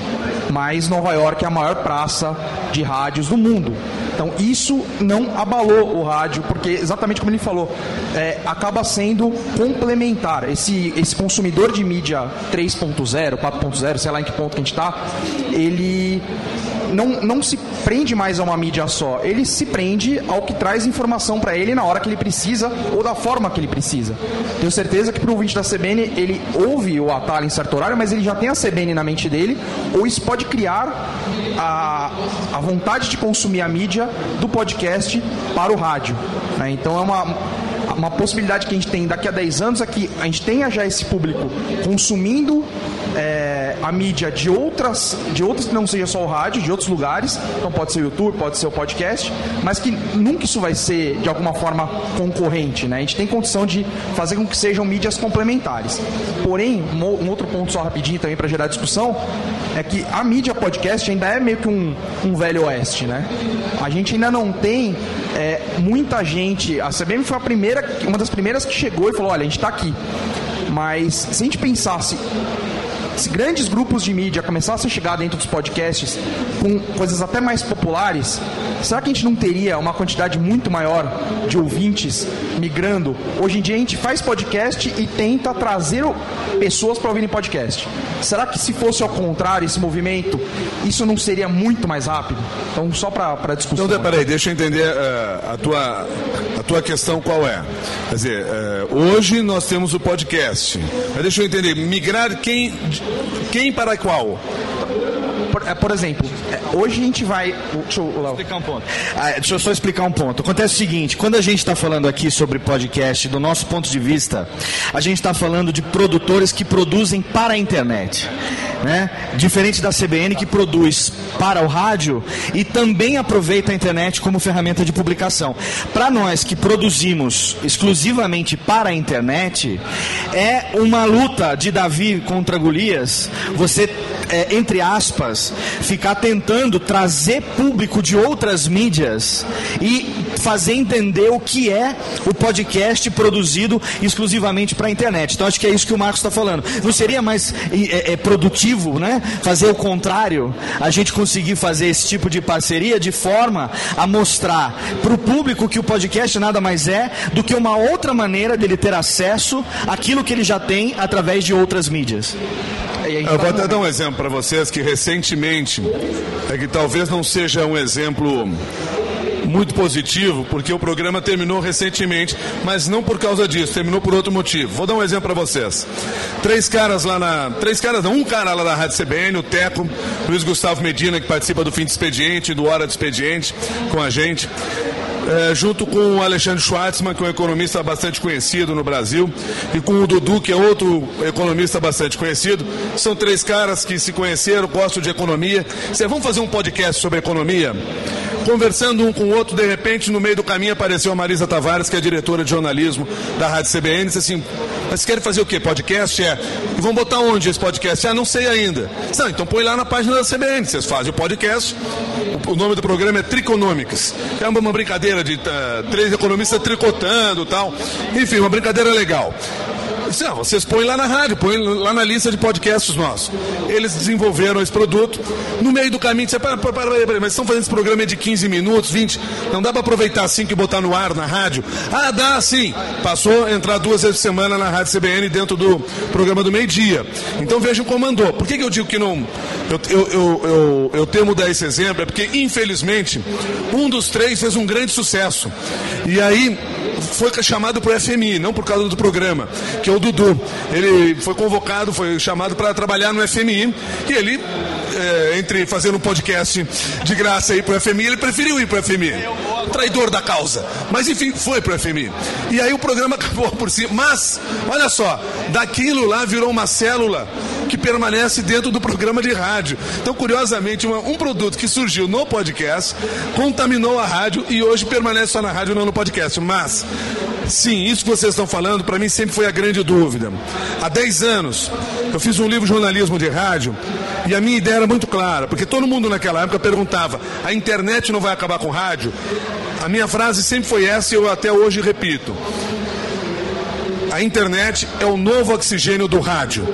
Mas Nova York é a maior praça de rádios do mundo. Então isso não abalou o rádio, porque exatamente como ele falou, é, acaba sendo complementar. Esse, esse consumidor de mídia 3.0, 4.0, sei lá em que ponto que a gente está, ele não, não se prende mais a uma mídia só, ele se prende ao que traz informação para ele na hora que ele precisa ou da forma que ele precisa. Tenho certeza que para o ouvinte da CBN, ele ouve o atalho em certo horário, mas ele já tem a CBN na mente dele, ou isso pode criar a, a vontade de consumir a mídia do podcast para o rádio. Né? Então é uma, uma possibilidade que a gente tem daqui a 10 anos é que a gente tenha já esse público consumindo é, a mídia de outras, de outras que não seja só o rádio, de outros lugares. Então pode ser o YouTube, pode ser o podcast, mas que nunca isso vai ser de alguma forma concorrente, né? A gente tem condição de fazer com que sejam mídias complementares. Porém, um outro ponto só rapidinho também para gerar discussão é que a mídia podcast ainda é meio que um, um velho oeste, né? A gente ainda não tem é, muita gente. A CBM foi a primeira, uma das primeiras que chegou e falou: olha, a gente está aqui. Mas se a gente pensasse se grandes grupos de mídia começassem a chegar dentro dos podcasts com coisas até mais populares, será que a gente não teria uma quantidade muito maior de ouvintes migrando? Hoje em dia a gente faz podcast e tenta trazer pessoas para ouvirem podcast. Será que se fosse ao contrário esse movimento, isso não seria muito mais rápido? Então, só para discussão. Então, peraí, deixa eu entender uh, a, tua, a tua questão qual é. Quer dizer, uh, hoje nós temos o podcast. Mas deixa eu entender, migrar quem quem para qual? Por, é, por exemplo, é, hoje a gente vai. Deixa eu, explicar um ponto. Ah, deixa eu só explicar um ponto. Acontece o seguinte: quando a gente está falando aqui sobre podcast, do nosso ponto de vista, a gente está falando de produtores que produzem para a internet. Né? Diferente da CBN que produz para o rádio e também aproveita a internet como ferramenta de publicação. Para nós que produzimos exclusivamente para a internet, é uma luta de Davi contra Golias. Você é, entre aspas, ficar tentando trazer público de outras mídias e fazer entender o que é o podcast produzido exclusivamente para a internet. Então acho que é isso que o Marcos está falando. Não seria mais é, é, produtivo, né? Fazer o contrário, a gente conseguir fazer esse tipo de parceria de forma a mostrar para o público que o podcast nada mais é do que uma outra maneira dele ter acesso àquilo que ele já tem através de outras mídias. Eu vou até dar um exemplo para vocês que recentemente, é que talvez não seja um exemplo muito positivo, porque o programa terminou recentemente, mas não por causa disso, terminou por outro motivo. Vou dar um exemplo para vocês. Três caras lá na. Três caras, não, um cara lá na Rádio CBN, o Teco, Luiz Gustavo Medina, que participa do fim de expediente, do Hora de Expediente, com a gente. É, junto com o Alexandre Schwartzman, que é um economista bastante conhecido no Brasil, e com o Dudu, que é outro economista bastante conhecido. São três caras que se conheceram, gostam de economia. Você, vamos fazer um podcast sobre economia? Conversando um com o outro, de repente, no meio do caminho apareceu a Marisa Tavares, que é diretora de jornalismo da Rádio CBN, disse assim, mas querem fazer o quê? Podcast? É. E vão botar onde esse podcast? Ah, não sei ainda. Não, então põe lá na página da CBN, vocês fazem o podcast. O nome do programa é Triconômicas. É uma brincadeira de uh, três economistas tricotando tal. Enfim, uma brincadeira legal. Não, vocês põem lá na rádio, põem lá na lista de podcasts nossos. Eles desenvolveram esse produto. No meio do caminho, você para, para, para, para, mas estão fazendo esse programa de 15 minutos, 20. Não dá para aproveitar assim que botar no ar na rádio? Ah, dá sim. Passou a entrar duas vezes por semana na rádio CBN dentro do programa do meio-dia. Então vejam como andou. Por que, que eu digo que não. Eu, eu, eu, eu, eu temo dar esse exemplo? É porque, infelizmente, um dos três fez um grande sucesso. E aí foi chamado para o FMI, não por causa do programa, que é o Dudu. Ele foi convocado, foi chamado para trabalhar no FMI e ele é, entre fazer um podcast de graça aí pro FMI, ele preferiu ir pro FMI. Traidor da causa. Mas enfim, foi pro FMI. E aí o programa acabou por si. Mas, olha só, daquilo lá virou uma célula que permanece dentro do programa de rádio. Então, curiosamente, uma, um produto que surgiu no podcast contaminou a rádio e hoje permanece só na rádio, não no podcast. Mas, sim, isso que vocês estão falando, para mim sempre foi a grande dúvida. Há 10 anos, eu fiz um livro de jornalismo de rádio e a minha ideia era muito clara, porque todo mundo naquela época perguntava: a internet não vai acabar com o rádio? A minha frase sempre foi essa e eu até hoje repito. A internet é o novo oxigênio do rádio.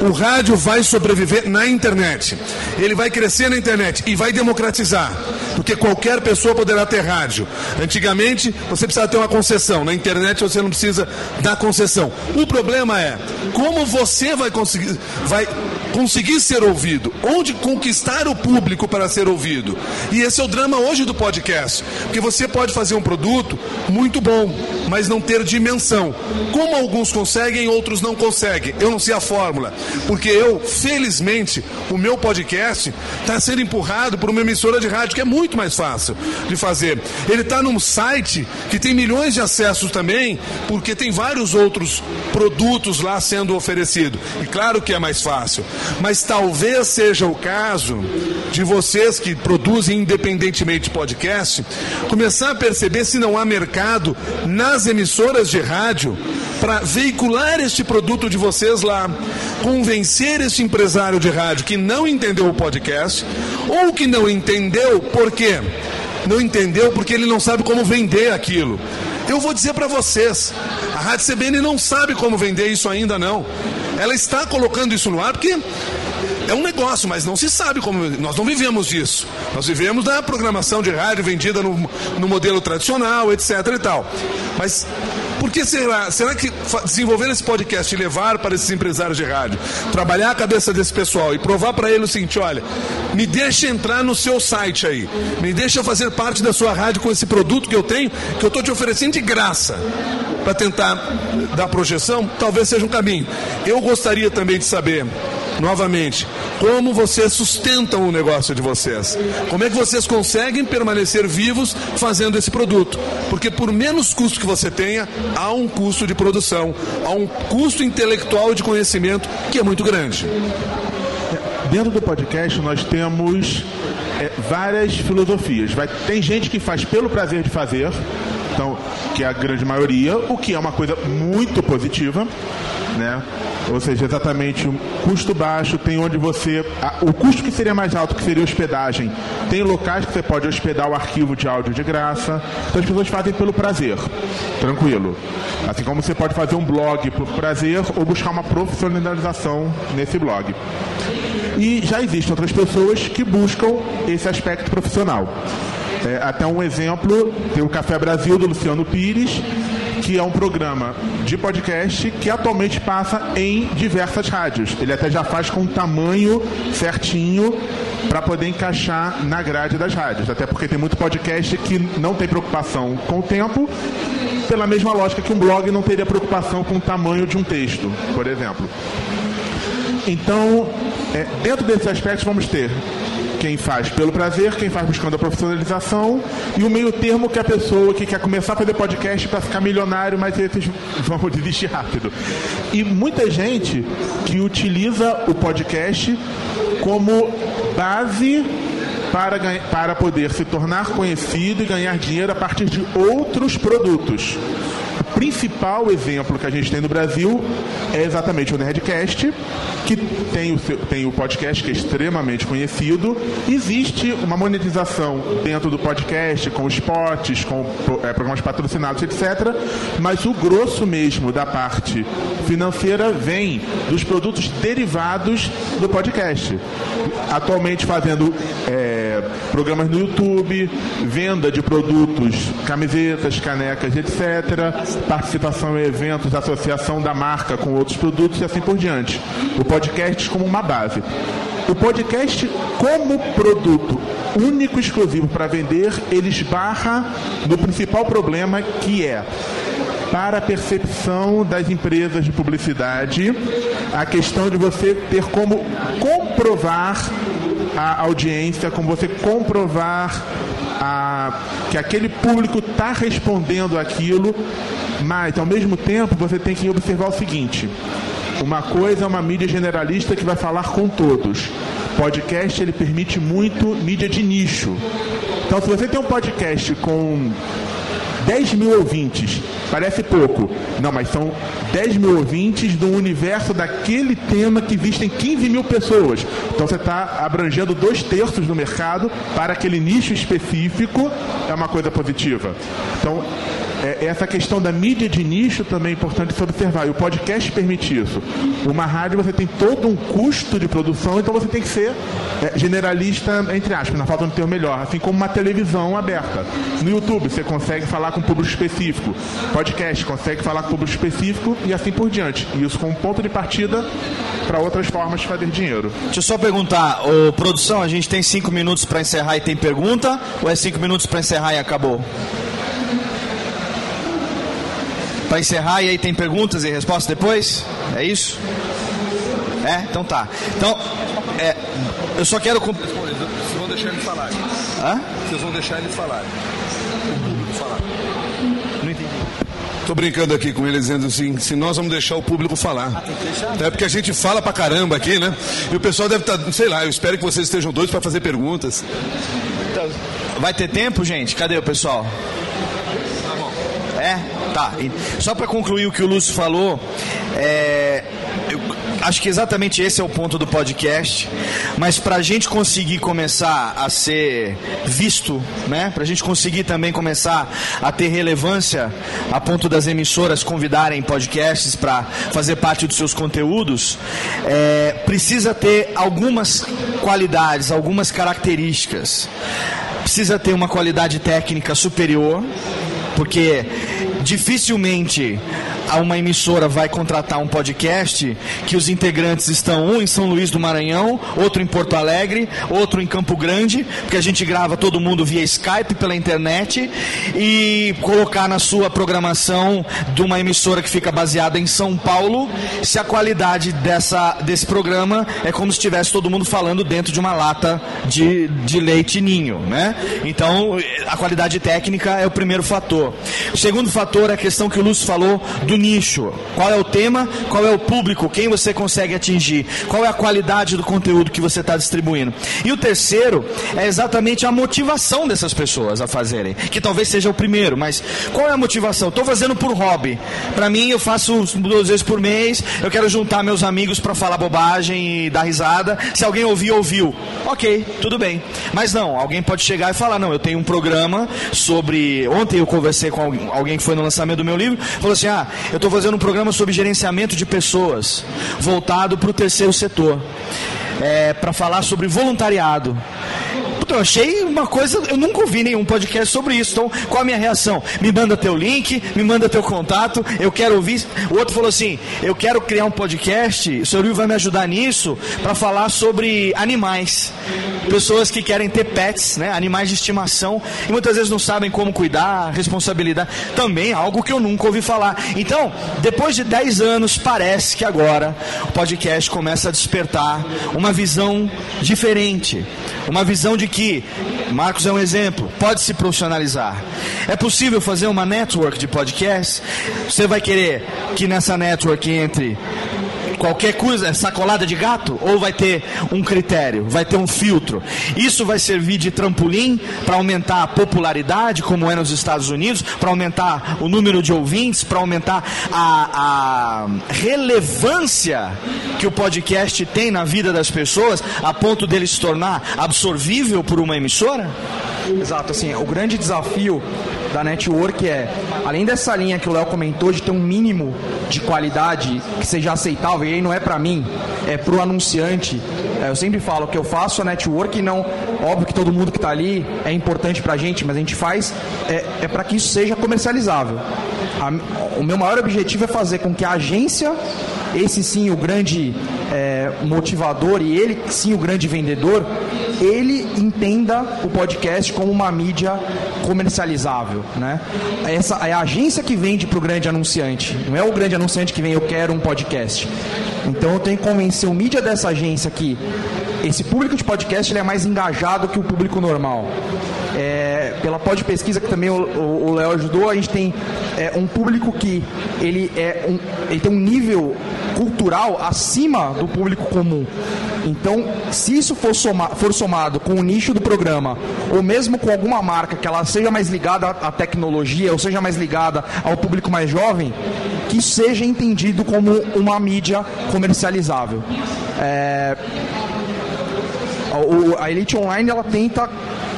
O rádio vai sobreviver na internet. Ele vai crescer na internet e vai democratizar. Porque qualquer pessoa poderá ter rádio. Antigamente, você precisava ter uma concessão. Na internet, você não precisa dar concessão. O problema é como você vai conseguir, vai conseguir ser ouvido. Onde conquistar o público para ser ouvido. E esse é o drama hoje do podcast. Porque você pode fazer um produto muito bom, mas não ter dimensão. Como alguns conseguem, outros não conseguem. Eu não sei a fórmula. Porque eu, felizmente, o meu podcast está sendo empurrado por uma emissora de rádio que é muito mais fácil de fazer. Ele está num site que tem milhões de acessos também, porque tem vários outros produtos lá sendo oferecidos. E claro que é mais fácil. Mas talvez seja o caso de vocês que produzem independentemente podcast começar a perceber se não há mercado nas emissoras de rádio para veicular este produto de vocês lá, convencer este empresário de rádio que não entendeu o podcast ou que não entendeu por quê? Não entendeu porque ele não sabe como vender aquilo. Eu vou dizer para vocês, a Rádio CBN não sabe como vender isso ainda não. Ela está colocando isso no ar porque é um negócio, mas não se sabe como. Nós não vivemos disso. Nós vivemos da programação de rádio vendida no, no modelo tradicional, etc. e tal. Mas por que será? Será que desenvolver esse podcast e levar para esses empresários de rádio, trabalhar a cabeça desse pessoal e provar para ele o seguinte: olha, me deixa entrar no seu site aí, me deixa fazer parte da sua rádio com esse produto que eu tenho, que eu estou te oferecendo de graça para tentar dar projeção, talvez seja um caminho. Eu gostaria também de saber novamente, como vocês sustentam o negócio de vocês. Como é que vocês conseguem permanecer vivos fazendo esse produto? Porque por menos custo que você tenha, há um custo de produção, há um custo intelectual de conhecimento que é muito grande. Dentro do podcast nós temos é, várias filosofias. Vai, tem gente que faz pelo prazer de fazer, então que é a grande maioria, o que é uma coisa muito positiva, né? Ou seja, exatamente um custo baixo, tem onde você. A, o custo que seria mais alto, que seria hospedagem, tem locais que você pode hospedar o arquivo de áudio de graça. Então as pessoas fazem pelo prazer, tranquilo. Assim como você pode fazer um blog por prazer ou buscar uma profissionalização nesse blog. E já existem outras pessoas que buscam esse aspecto profissional. É, até um exemplo, tem o Café Brasil do Luciano Pires, que é um programa de podcast que atualmente passa em diversas rádios. Ele até já faz com um tamanho certinho para poder encaixar na grade das rádios. Até porque tem muito podcast que não tem preocupação com o tempo, pela mesma lógica que um blog não teria preocupação com o tamanho de um texto, por exemplo. Então, é, dentro desses aspectos, vamos ter quem faz pelo prazer, quem faz buscando a profissionalização e o meio termo que a pessoa que quer começar a fazer podcast para ficar milionário, mas esses vão desistir rápido. E muita gente que utiliza o podcast como base para, para poder se tornar conhecido e ganhar dinheiro a partir de outros produtos principal exemplo que a gente tem no Brasil é exatamente o Nerdcast, que tem o, seu, tem o podcast que é extremamente conhecido. Existe uma monetização dentro do podcast, com spots, com é, programas patrocinados, etc. Mas o grosso mesmo da parte financeira vem dos produtos derivados do podcast. Atualmente fazendo é, programas no YouTube, venda de produtos, camisetas, canecas, etc participação em eventos, associação da marca com outros produtos e assim por diante. O podcast como uma base. O podcast como produto único exclusivo para vender, ele esbarra no principal problema que é para a percepção das empresas de publicidade, a questão de você ter como comprovar a audiência, como você comprovar a, que aquele público está respondendo aquilo mas, ao mesmo tempo, você tem que observar o seguinte: uma coisa é uma mídia generalista que vai falar com todos. Podcast ele permite muito mídia de nicho. Então, se você tem um podcast com 10 mil ouvintes, parece pouco. Não, mas são 10 mil ouvintes do universo daquele tema que existem 15 mil pessoas. Então você está abrangendo dois terços do mercado para aquele nicho específico, é uma coisa positiva. Então, é, essa questão da mídia de nicho também é importante se observar. E o podcast permite isso. Uma rádio você tem todo um custo de produção, então você tem que ser é, generalista, entre aspas, na falta de ter o melhor. Assim como uma televisão aberta. No YouTube você consegue falar com público específico. Podcast consegue falar com público específico e assim por diante. E isso como ponto de partida para outras formas de fazer dinheiro. Deixa eu só perguntar, ô, produção, a gente tem cinco minutos para encerrar e tem pergunta? Ou é cinco minutos para encerrar e acabou? Para encerrar e aí tem perguntas e respostas depois? É isso? É? Então tá. Então, é, eu só quero. Vocês vão deixar ele falar. Hã? Vocês vão deixar ele falar. O público falar. Não entendi. Tô brincando aqui com ele dizendo assim, se nós vamos deixar o público falar. Ah, tem que deixar. É porque a gente fala pra caramba aqui, né? E o pessoal deve estar, tá, sei lá, eu espero que vocês estejam doidos para fazer perguntas. Vai ter tempo, gente? Cadê o pessoal? Tá bom. É? Tá, só para concluir o que o Lúcio falou, é, eu acho que exatamente esse é o ponto do podcast, mas para a gente conseguir começar a ser visto, né, para a gente conseguir também começar a ter relevância a ponto das emissoras convidarem podcasts para fazer parte dos seus conteúdos, é, precisa ter algumas qualidades, algumas características. Precisa ter uma qualidade técnica superior, porque dificilmente uma emissora vai contratar um podcast que os integrantes estão um em São Luís do Maranhão, outro em Porto Alegre, outro em Campo Grande, porque a gente grava todo mundo via Skype pela internet e colocar na sua programação de uma emissora que fica baseada em São Paulo, se a qualidade dessa, desse programa é como se estivesse todo mundo falando dentro de uma lata de, de leite ninho, né? Então, a qualidade técnica é o primeiro fator. O segundo fator é a questão que o Lúcio falou do nicho. Qual é o tema, qual é o público, quem você consegue atingir, qual é a qualidade do conteúdo que você está distribuindo. E o terceiro é exatamente a motivação dessas pessoas a fazerem, que talvez seja o primeiro, mas qual é a motivação? Estou fazendo por hobby. Para mim, eu faço duas vezes por mês, eu quero juntar meus amigos para falar bobagem e dar risada. Se alguém ouvir, ouviu. Ok, tudo bem. Mas não, alguém pode chegar e falar: não, eu tenho um programa sobre. Ontem eu conversei com alguém que foi no lançamento do meu livro, falou assim: ah, eu estou fazendo um programa sobre gerenciamento de pessoas, voltado para o terceiro setor, é, para falar sobre voluntariado puta, eu achei uma coisa, eu nunca ouvi nenhum podcast sobre isso. Então, qual a minha reação? Me manda teu link, me manda teu contato, eu quero ouvir. O outro falou assim: eu quero criar um podcast, o senhor Will vai me ajudar nisso, para falar sobre animais. Pessoas que querem ter pets, né? Animais de estimação, e muitas vezes não sabem como cuidar, responsabilidade. Também é algo que eu nunca ouvi falar. Então, depois de 10 anos, parece que agora o podcast começa a despertar uma visão diferente. Uma visão de que, Marcos é um exemplo, pode se profissionalizar. É possível fazer uma network de podcast? Você vai querer que nessa network entre qualquer coisa, sacolada de gato? Ou vai ter um critério, vai ter um filtro? Isso vai servir de trampolim para aumentar a popularidade, como é nos Estados Unidos, para aumentar o número de ouvintes, para aumentar a, a relevância que o podcast tem na vida das pessoas, a ponto dele se tornar absorvível por uma emissora? Exato, assim, o grande desafio da network é, além dessa linha que o Léo comentou, de ter um mínimo de qualidade que seja aceitável, e aí não é para mim, é pro anunciante. É, eu sempre falo que eu faço a network e não, óbvio que todo mundo que está ali é importante para a gente, mas a gente faz é, é para que isso seja comercializável. A, o meu maior objetivo é fazer com que a agência, esse sim o grande é, motivador e ele sim o grande vendedor, ele entenda o podcast como uma mídia comercializável, né? Essa é a agência que vende para o grande anunciante, não é o grande anunciante que vem eu quero um podcast. Então eu tenho que convencer o mídia dessa agência que esse público de podcast ele é mais engajado que o público normal. É, pela pod pesquisa que também o Léo ajudou, a gente tem é, um público que ele, é um, ele tem um nível cultural acima do público comum. Então, se isso for, soma, for somado com o nicho do programa, ou mesmo com alguma marca que ela seja mais ligada à tecnologia, ou seja mais ligada ao público mais jovem, que seja entendido como uma mídia comercializável. É, a Elite Online ela tenta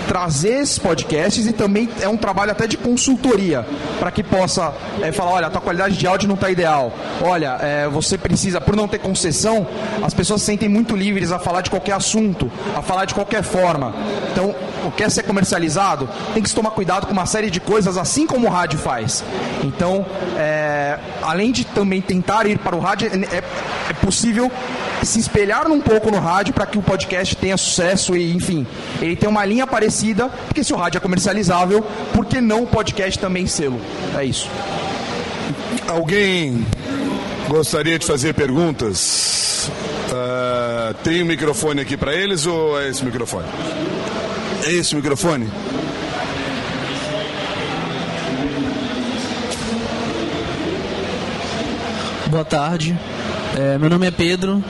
trazer esses podcasts e também é um trabalho até de consultoria para que possa é, falar, olha, a tua qualidade de áudio não está ideal. Olha, é, você precisa, por não ter concessão, as pessoas se sentem muito livres a falar de qualquer assunto, a falar de qualquer forma. Então, quer ser comercializado, tem que se tomar cuidado com uma série de coisas, assim como o rádio faz. Então, é, além de também tentar ir para o rádio, é, é possível se espelhar um pouco no rádio para que o podcast tenha sucesso e, enfim, ele tem uma linha parecida, porque se o rádio é comercializável, por que não o podcast também sê-lo? É isso. Alguém gostaria de fazer perguntas? Uh, tem um microfone aqui para eles ou é esse microfone? É esse o microfone? Boa tarde. É, meu nome é Pedro.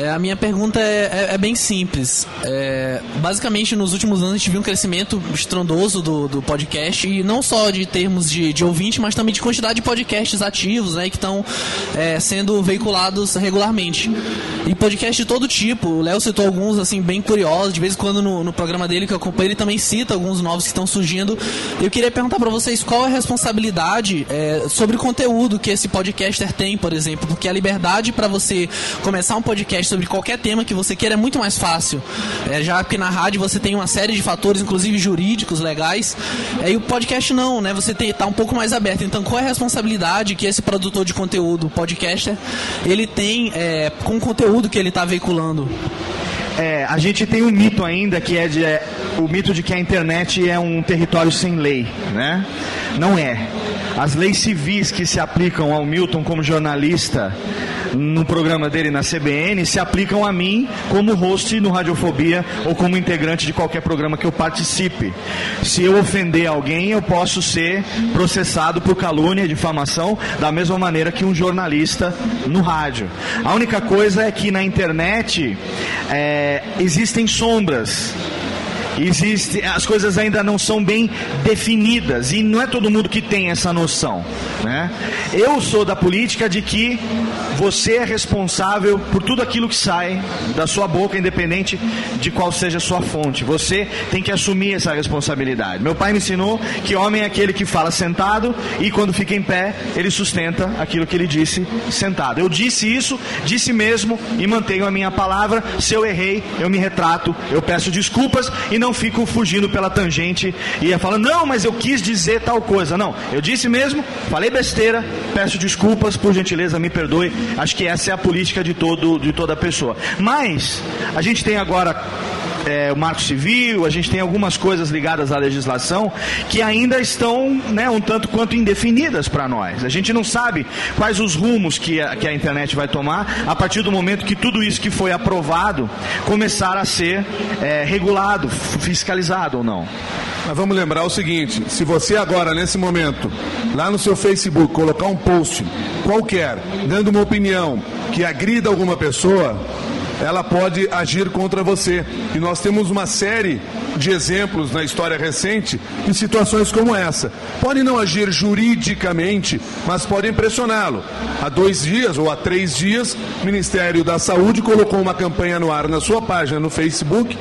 É, a minha pergunta é, é, é bem simples. É, basicamente, nos últimos anos, a gente viu um crescimento estrondoso do, do podcast, e não só de termos de, de ouvinte, mas também de quantidade de podcasts ativos né, que estão é, sendo veiculados regularmente. E podcast de todo tipo. O Léo citou alguns assim bem curiosos. De vez em quando no, no programa dele que eu acompanho, ele também cita alguns novos que estão surgindo. Eu queria perguntar para vocês qual é a responsabilidade sobre o conteúdo que esse podcaster tem, por exemplo. Porque a liberdade para você começar um podcast sobre qualquer tema que você queira é muito mais fácil. É, já que na rádio você tem uma série de fatores, inclusive jurídicos, legais, é, e o podcast não, né? Você está um pouco mais aberto. Então, qual é a responsabilidade que esse produtor de conteúdo, podcaster, ele tem é, com o conteúdo que ele está veiculando? É, a gente tem um mito ainda que é, de, é, o mito de que a internet é um território sem lei, né? Não é. As leis civis que se aplicam ao Milton como jornalista no programa dele na CBN se aplicam a mim como host no Radiofobia ou como integrante de qualquer programa que eu participe. Se eu ofender alguém, eu posso ser processado por calúnia, difamação, da mesma maneira que um jornalista no rádio. A única coisa é que na internet é, existem sombras existe, as coisas ainda não são bem definidas e não é todo mundo que tem essa noção. Né? Eu sou da política de que você é responsável por tudo aquilo que sai da sua boca, independente de qual seja a sua fonte. Você tem que assumir essa responsabilidade. Meu pai me ensinou que homem é aquele que fala sentado e quando fica em pé, ele sustenta aquilo que ele disse sentado. Eu disse isso, disse mesmo e mantenho a minha palavra. Se eu errei, eu me retrato, eu peço desculpas e não fico fugindo pela tangente e falando, não, mas eu quis dizer tal coisa. Não, eu disse mesmo, falei besteira, peço desculpas, por gentileza, me perdoe. Acho que essa é a política de, todo, de toda pessoa. Mas, a gente tem agora é, o marco civil, a gente tem algumas coisas ligadas à legislação que ainda estão né, um tanto quanto indefinidas para nós. A gente não sabe quais os rumos que a, que a internet vai tomar a partir do momento que tudo isso que foi aprovado começar a ser é, regulado, fiscalizado ou não. Mas vamos lembrar o seguinte: se você agora, nesse momento, lá no seu Facebook, colocar um post qualquer, dando uma opinião que agrida alguma pessoa, ela pode agir contra você. E nós temos uma série de exemplos na história recente de situações como essa. Podem não agir juridicamente, mas podem pressioná-lo. Há dois dias ou há três dias, o Ministério da Saúde colocou uma campanha no ar na sua página no Facebook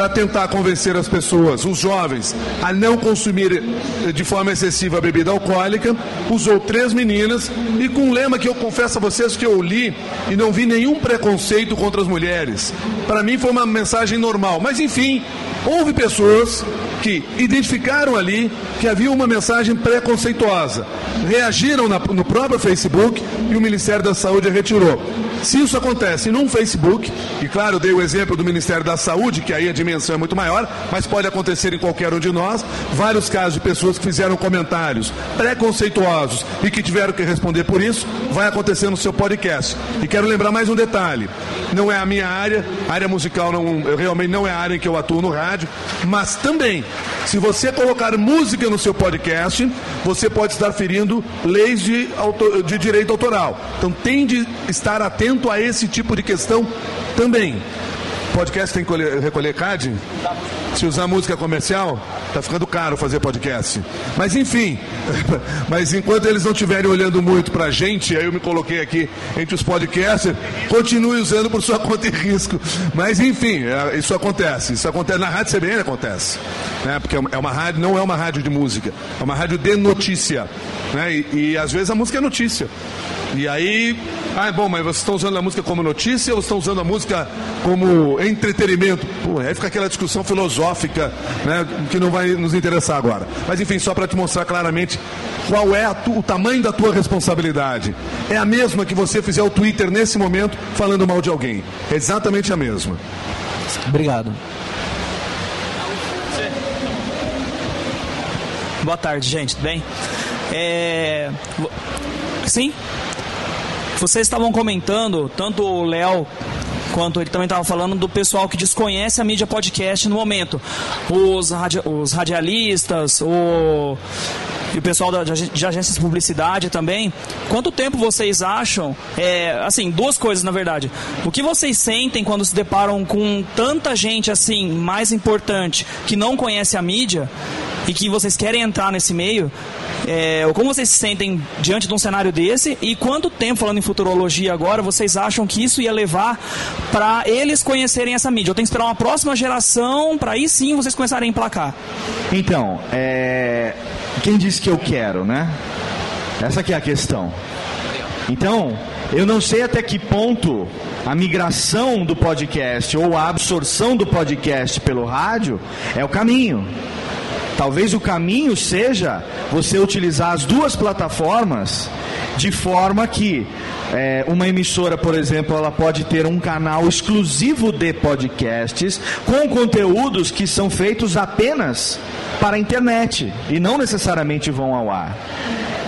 para tentar convencer as pessoas, os jovens, a não consumir eh, de forma excessiva a bebida alcoólica. Usou três meninas e com um lema que eu confesso a vocês que eu li e não vi nenhum preconceito contra as mulheres. Para mim foi uma mensagem normal, mas enfim, houve pessoas que identificaram ali que havia uma mensagem preconceituosa, reagiram na, no próprio Facebook e o Ministério da Saúde retirou. Se isso acontece num Facebook, e claro, dei o exemplo do Ministério da Saúde, que aí a dimensão é muito maior, mas pode acontecer em qualquer um de nós, vários casos de pessoas que fizeram comentários preconceituosos e que tiveram que responder por isso, vai acontecer no seu podcast. E quero lembrar mais um detalhe: não é a minha área, a área musical não, realmente não é a área em que eu atuo no rádio, mas também, se você colocar música no seu podcast, você pode estar ferindo leis de, de direito autoral. Então tem de estar atento atento a esse tipo de questão também. Podcast tem que recolher CAD? Se usar música comercial, tá ficando caro fazer podcast. Mas enfim, mas enquanto eles não estiverem olhando muito pra gente, aí eu me coloquei aqui entre os podcasts, continue usando por sua conta e risco. Mas enfim, é, isso acontece. Isso acontece na Rádio CBN acontece. Né? Porque é uma rádio, não é uma rádio de música, é uma rádio de notícia. Né? E, e às vezes a música é notícia. E aí, ah, bom, mas vocês estão usando a música como notícia ou estão usando a música como entretenimento? Pô, aí fica aquela discussão filosófica, né, que não vai nos interessar agora. Mas enfim, só para te mostrar claramente qual é tu, o tamanho da tua responsabilidade. É a mesma que você fizer o Twitter nesse momento falando mal de alguém. É exatamente a mesma. Obrigado. Boa tarde, gente, tudo bem? É... Sim? Vocês estavam comentando, tanto o Léo quanto ele também estava falando do pessoal que desconhece a mídia podcast no momento. Os, radi os radialistas, o e o pessoal da, de agências de publicidade também. Quanto tempo vocês acham? É, assim, duas coisas na verdade. O que vocês sentem quando se deparam com tanta gente assim, mais importante, que não conhece a mídia e que vocês querem entrar nesse meio? É, como vocês se sentem diante de um cenário desse e quanto tempo, falando em futurologia agora, vocês acham que isso ia levar para eles conhecerem essa mídia? Eu tenho que esperar uma próxima geração para aí sim vocês começarem a emplacar. Então, é... quem disse que eu quero, né? Essa é a questão. Então, eu não sei até que ponto a migração do podcast ou a absorção do podcast pelo rádio é o caminho. Talvez o caminho seja você utilizar as duas plataformas de forma que é, uma emissora, por exemplo, ela pode ter um canal exclusivo de podcasts com conteúdos que são feitos apenas para a internet e não necessariamente vão ao ar.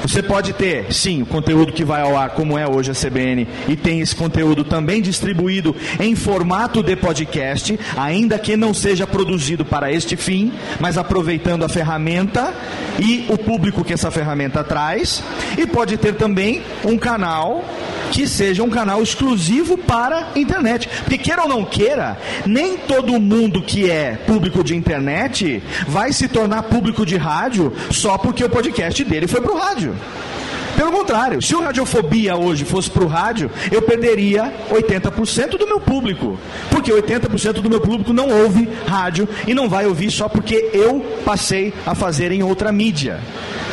Você pode ter, sim, o conteúdo que vai ao ar, como é hoje a CBN, e tem esse conteúdo também distribuído em formato de podcast, ainda que não seja produzido para este fim, mas aproveitando a ferramenta e o público que essa ferramenta traz. E pode ter também um canal que seja um canal exclusivo para internet. Porque queira ou não queira, nem todo mundo que é público de internet vai se tornar público de rádio só porque o podcast dele foi para o rádio. you. Pelo contrário, se o Radiofobia hoje fosse para o rádio, eu perderia 80% do meu público. Porque 80% do meu público não ouve rádio e não vai ouvir só porque eu passei a fazer em outra mídia.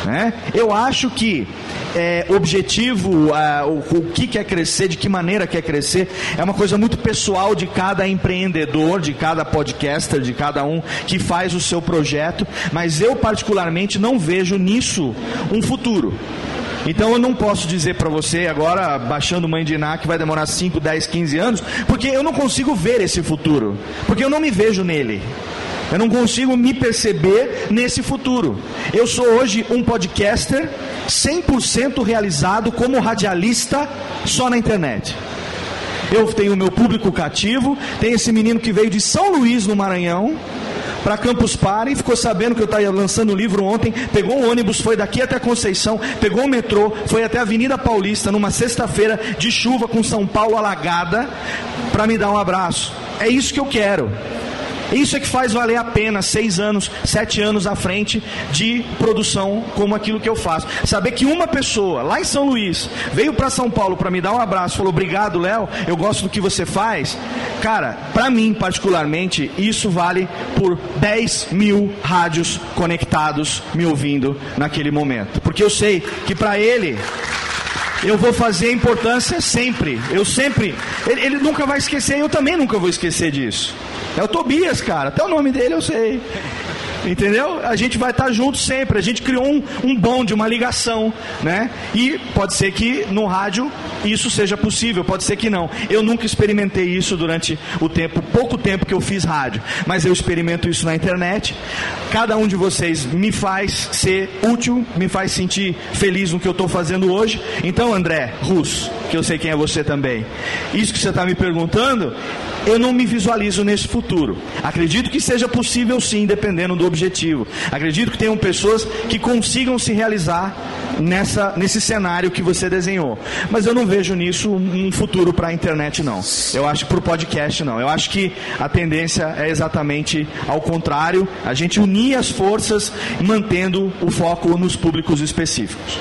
Né? Eu acho que é, objetivo, é, o, o, que quer crescer, de que maneira quer crescer, é uma coisa muito pessoal de cada empreendedor, de cada podcaster, de cada um que faz o seu projeto, mas eu particularmente não vejo nisso um futuro. Então eu não posso dizer para você agora, baixando Mãe de Iná, que vai demorar 5, 10, 15 anos, porque eu não consigo ver esse futuro, porque eu não me vejo nele. Eu não consigo me perceber nesse futuro. Eu sou hoje um podcaster 100% realizado como radialista só na internet. Eu tenho o meu público cativo, tem esse menino que veio de São Luís, no Maranhão, para Campus Party, ficou sabendo que eu estava lançando o livro ontem, pegou um ônibus, foi daqui até Conceição, pegou o metrô, foi até a Avenida Paulista numa sexta-feira de chuva com São Paulo alagada para me dar um abraço. É isso que eu quero. Isso é que faz valer a pena seis anos, sete anos à frente de produção como aquilo que eu faço. Saber que uma pessoa lá em São Luís veio para São Paulo para me dar um abraço, falou obrigado, Léo, eu gosto do que você faz. Cara, para mim particularmente, isso vale por 10 mil rádios conectados me ouvindo naquele momento. Porque eu sei que para ele eu vou fazer importância sempre. Eu sempre. Ele, ele, nunca vai esquecer, eu também nunca vou esquecer disso. É o Tobias, cara. Até o nome dele eu sei. Entendeu? A gente vai estar junto sempre. A gente criou um, um bonde, uma ligação, né? E pode ser que no rádio isso seja possível, pode ser que não. Eu nunca experimentei isso durante o tempo, pouco tempo que eu fiz rádio, mas eu experimento isso na internet. Cada um de vocês me faz ser útil, me faz sentir feliz no que eu estou fazendo hoje. Então, André Rus, que eu sei quem é você também, isso que você está me perguntando, eu não me visualizo nesse futuro. Acredito que seja possível sim, dependendo do objetivo. Acredito que tenham pessoas que consigam se realizar nessa, nesse cenário que você desenhou. Mas eu não vejo nisso um futuro para a internet, não. Eu acho para o podcast, não. Eu acho que a tendência é exatamente ao contrário, a gente unir as forças mantendo o foco nos públicos específicos.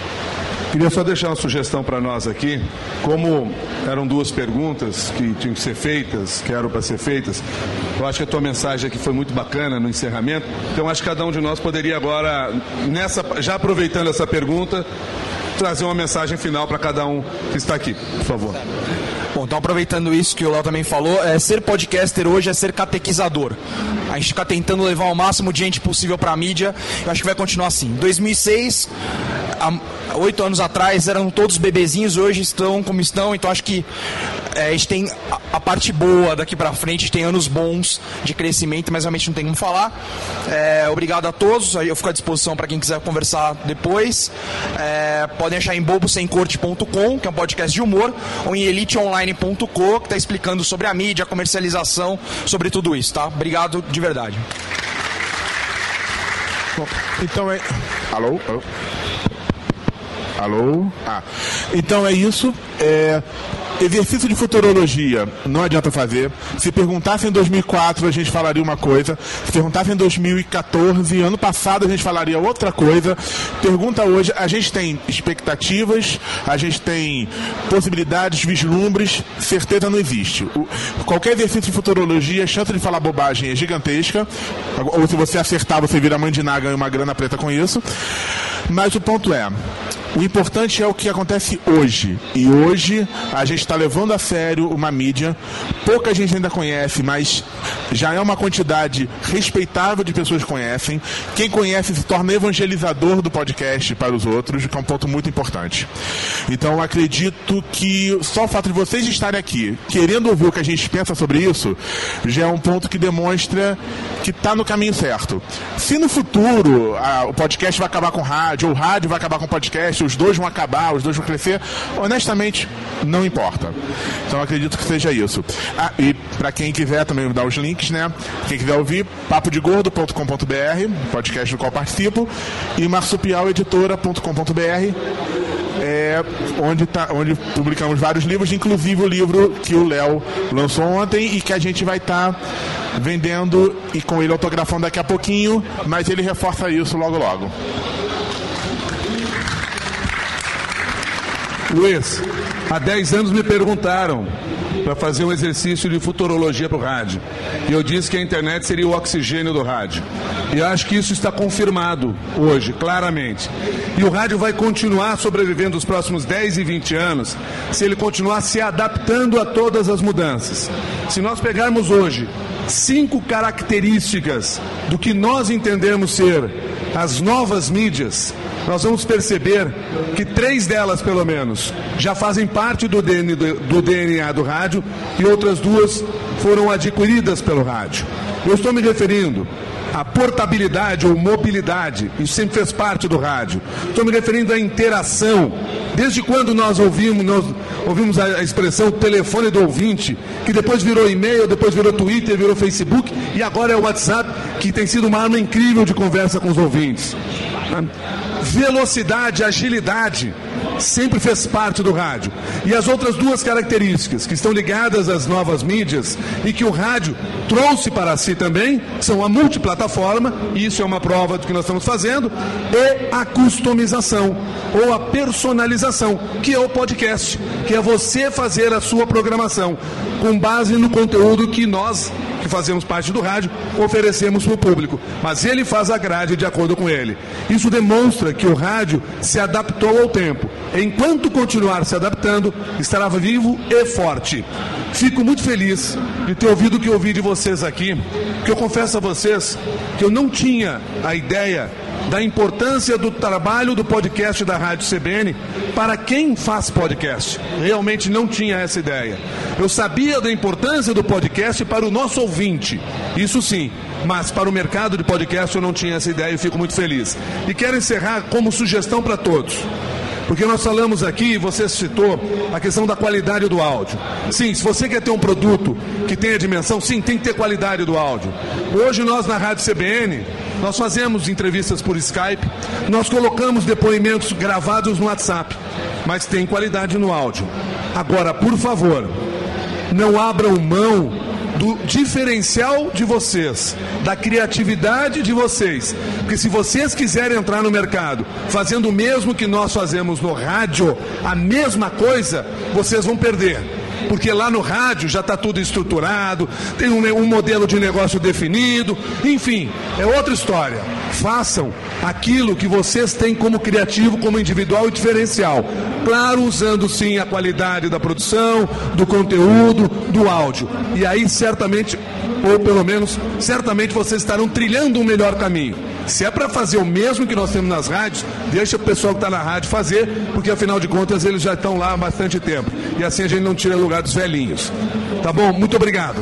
Queria só deixar uma sugestão para nós aqui. Como eram duas perguntas que tinham que ser feitas, que eram para ser feitas, eu acho que a tua mensagem aqui foi muito bacana no encerramento. Então acho que cada um de nós poderia agora, nessa, já aproveitando essa pergunta, trazer uma mensagem final para cada um que está aqui, por favor. Bom, então aproveitando isso que o Léo também falou, é, ser podcaster hoje é ser catequizador. A gente fica tentando levar o máximo de gente possível para a mídia. Eu acho que vai continuar assim. 2006, oito anos atrás eram todos bebezinhos, hoje estão como estão. Então acho que é, a gente tem a, a parte boa daqui para frente, a gente tem anos bons de crescimento, mas realmente não tem como falar. É, obrigado a todos. Eu fico à disposição para quem quiser conversar depois. É, podem achar em bobosemcorte.com, que é um podcast de humor, ou em eliteonline.com, que está explicando sobre a mídia, a comercialização, sobre tudo isso, tá? Obrigado de verdade. Bom, então é. Alô? Alô? Alô? Ah. Então é isso. É... Exercício de futurologia não adianta fazer. Se perguntasse em 2004, a gente falaria uma coisa. Se perguntasse em 2014, ano passado, a gente falaria outra coisa. Pergunta hoje, a gente tem expectativas, a gente tem possibilidades, vislumbres, certeza não existe. O, qualquer exercício de futurologia, a chance de falar bobagem é gigantesca. Ou se você acertar, você vira naga e uma grana preta com isso. Mas o ponto é, o importante é o que acontece hoje. E hoje a gente está levando a sério uma mídia. Pouca gente ainda conhece, mas já é uma quantidade respeitável de pessoas que conhecem. Quem conhece se torna evangelizador do podcast para os outros, que é um ponto muito importante. Então acredito que só o fato de vocês estarem aqui, querendo ouvir o que a gente pensa sobre isso, já é um ponto que demonstra que está no caminho certo. Se no futuro a, o podcast vai acabar com rádio, ou o rádio vai acabar com o podcast, os dois vão acabar, os dois vão crescer, honestamente, não importa. Então acredito que seja isso. Ah, e para quem quiser também dar os links, né? Quem quiser ouvir, papodegordo.com.br, podcast do qual participo, e marsupialeditora.com.br. É, onde, tá, onde publicamos vários livros, inclusive o livro que o Léo lançou ontem e que a gente vai estar tá vendendo e com ele autografando daqui a pouquinho, mas ele reforça isso logo logo. Luiz, há 10 anos me perguntaram para fazer um exercício de futurologia para o rádio. E eu disse que a internet seria o oxigênio do rádio. E acho que isso está confirmado hoje, claramente. E o rádio vai continuar sobrevivendo os próximos 10 e 20 anos se ele continuar se adaptando a todas as mudanças. Se nós pegarmos hoje cinco características do que nós entendemos ser as novas mídias, nós vamos perceber que três delas, pelo menos, já fazem parte do DNA, do DNA do rádio e outras duas foram adquiridas pelo rádio. Eu estou me referindo à portabilidade ou mobilidade, isso sempre fez parte do rádio. Estou me referindo à interação. Desde quando nós ouvimos, nós ouvimos a expressão telefone do ouvinte, que depois virou e-mail, depois virou Twitter, virou Facebook e agora é o WhatsApp, que tem sido uma arma incrível de conversa com os ouvintes velocidade, agilidade, sempre fez parte do rádio. E as outras duas características que estão ligadas às novas mídias e que o rádio trouxe para si também são a multiplataforma, e isso é uma prova do que nós estamos fazendo, e a customização ou a personalização, que é o podcast, que é você fazer a sua programação com base no conteúdo que nós que fazemos parte do rádio, oferecemos para o público. Mas ele faz a grade de acordo com ele. Isso demonstra que o rádio se adaptou ao tempo. Enquanto continuar se adaptando, estará vivo e forte. Fico muito feliz de ter ouvido o que ouvi de vocês aqui, que eu confesso a vocês que eu não tinha a ideia da importância do trabalho do podcast da Rádio CBN para quem faz podcast. Realmente não tinha essa ideia. Eu sabia da importância do podcast para o nosso ouvinte, isso sim, mas para o mercado de podcast eu não tinha essa ideia e fico muito feliz. E quero encerrar como sugestão para todos. Porque nós falamos aqui, você citou a questão da qualidade do áudio. Sim, se você quer ter um produto que tenha dimensão, sim, tem que ter qualidade do áudio. Hoje nós na Rádio CBN, nós fazemos entrevistas por Skype, nós colocamos depoimentos gravados no WhatsApp, mas tem qualidade no áudio. Agora, por favor, não abram mão do diferencial de vocês, da criatividade de vocês. Porque se vocês quiserem entrar no mercado fazendo o mesmo que nós fazemos no rádio, a mesma coisa, vocês vão perder porque lá no rádio já está tudo estruturado, tem um, um, modelo de negócio definido, enfim, é outra história. Façam aquilo que vocês têm como criativo, como individual e diferencial. Claro, usando sim a qualidade da produção, do conteúdo, do áudio. E aí certamente, ou pelo menos, certamente vocês estarão trilhando um melhor caminho. Se é para fazer o mesmo que nós temos nas rádios, deixa o pessoal que está na rádio fazer, porque afinal de contas eles já estão lá há bastante tempo. E assim a gente não tira lugar dos velhinhos. Tá bom? Muito obrigado.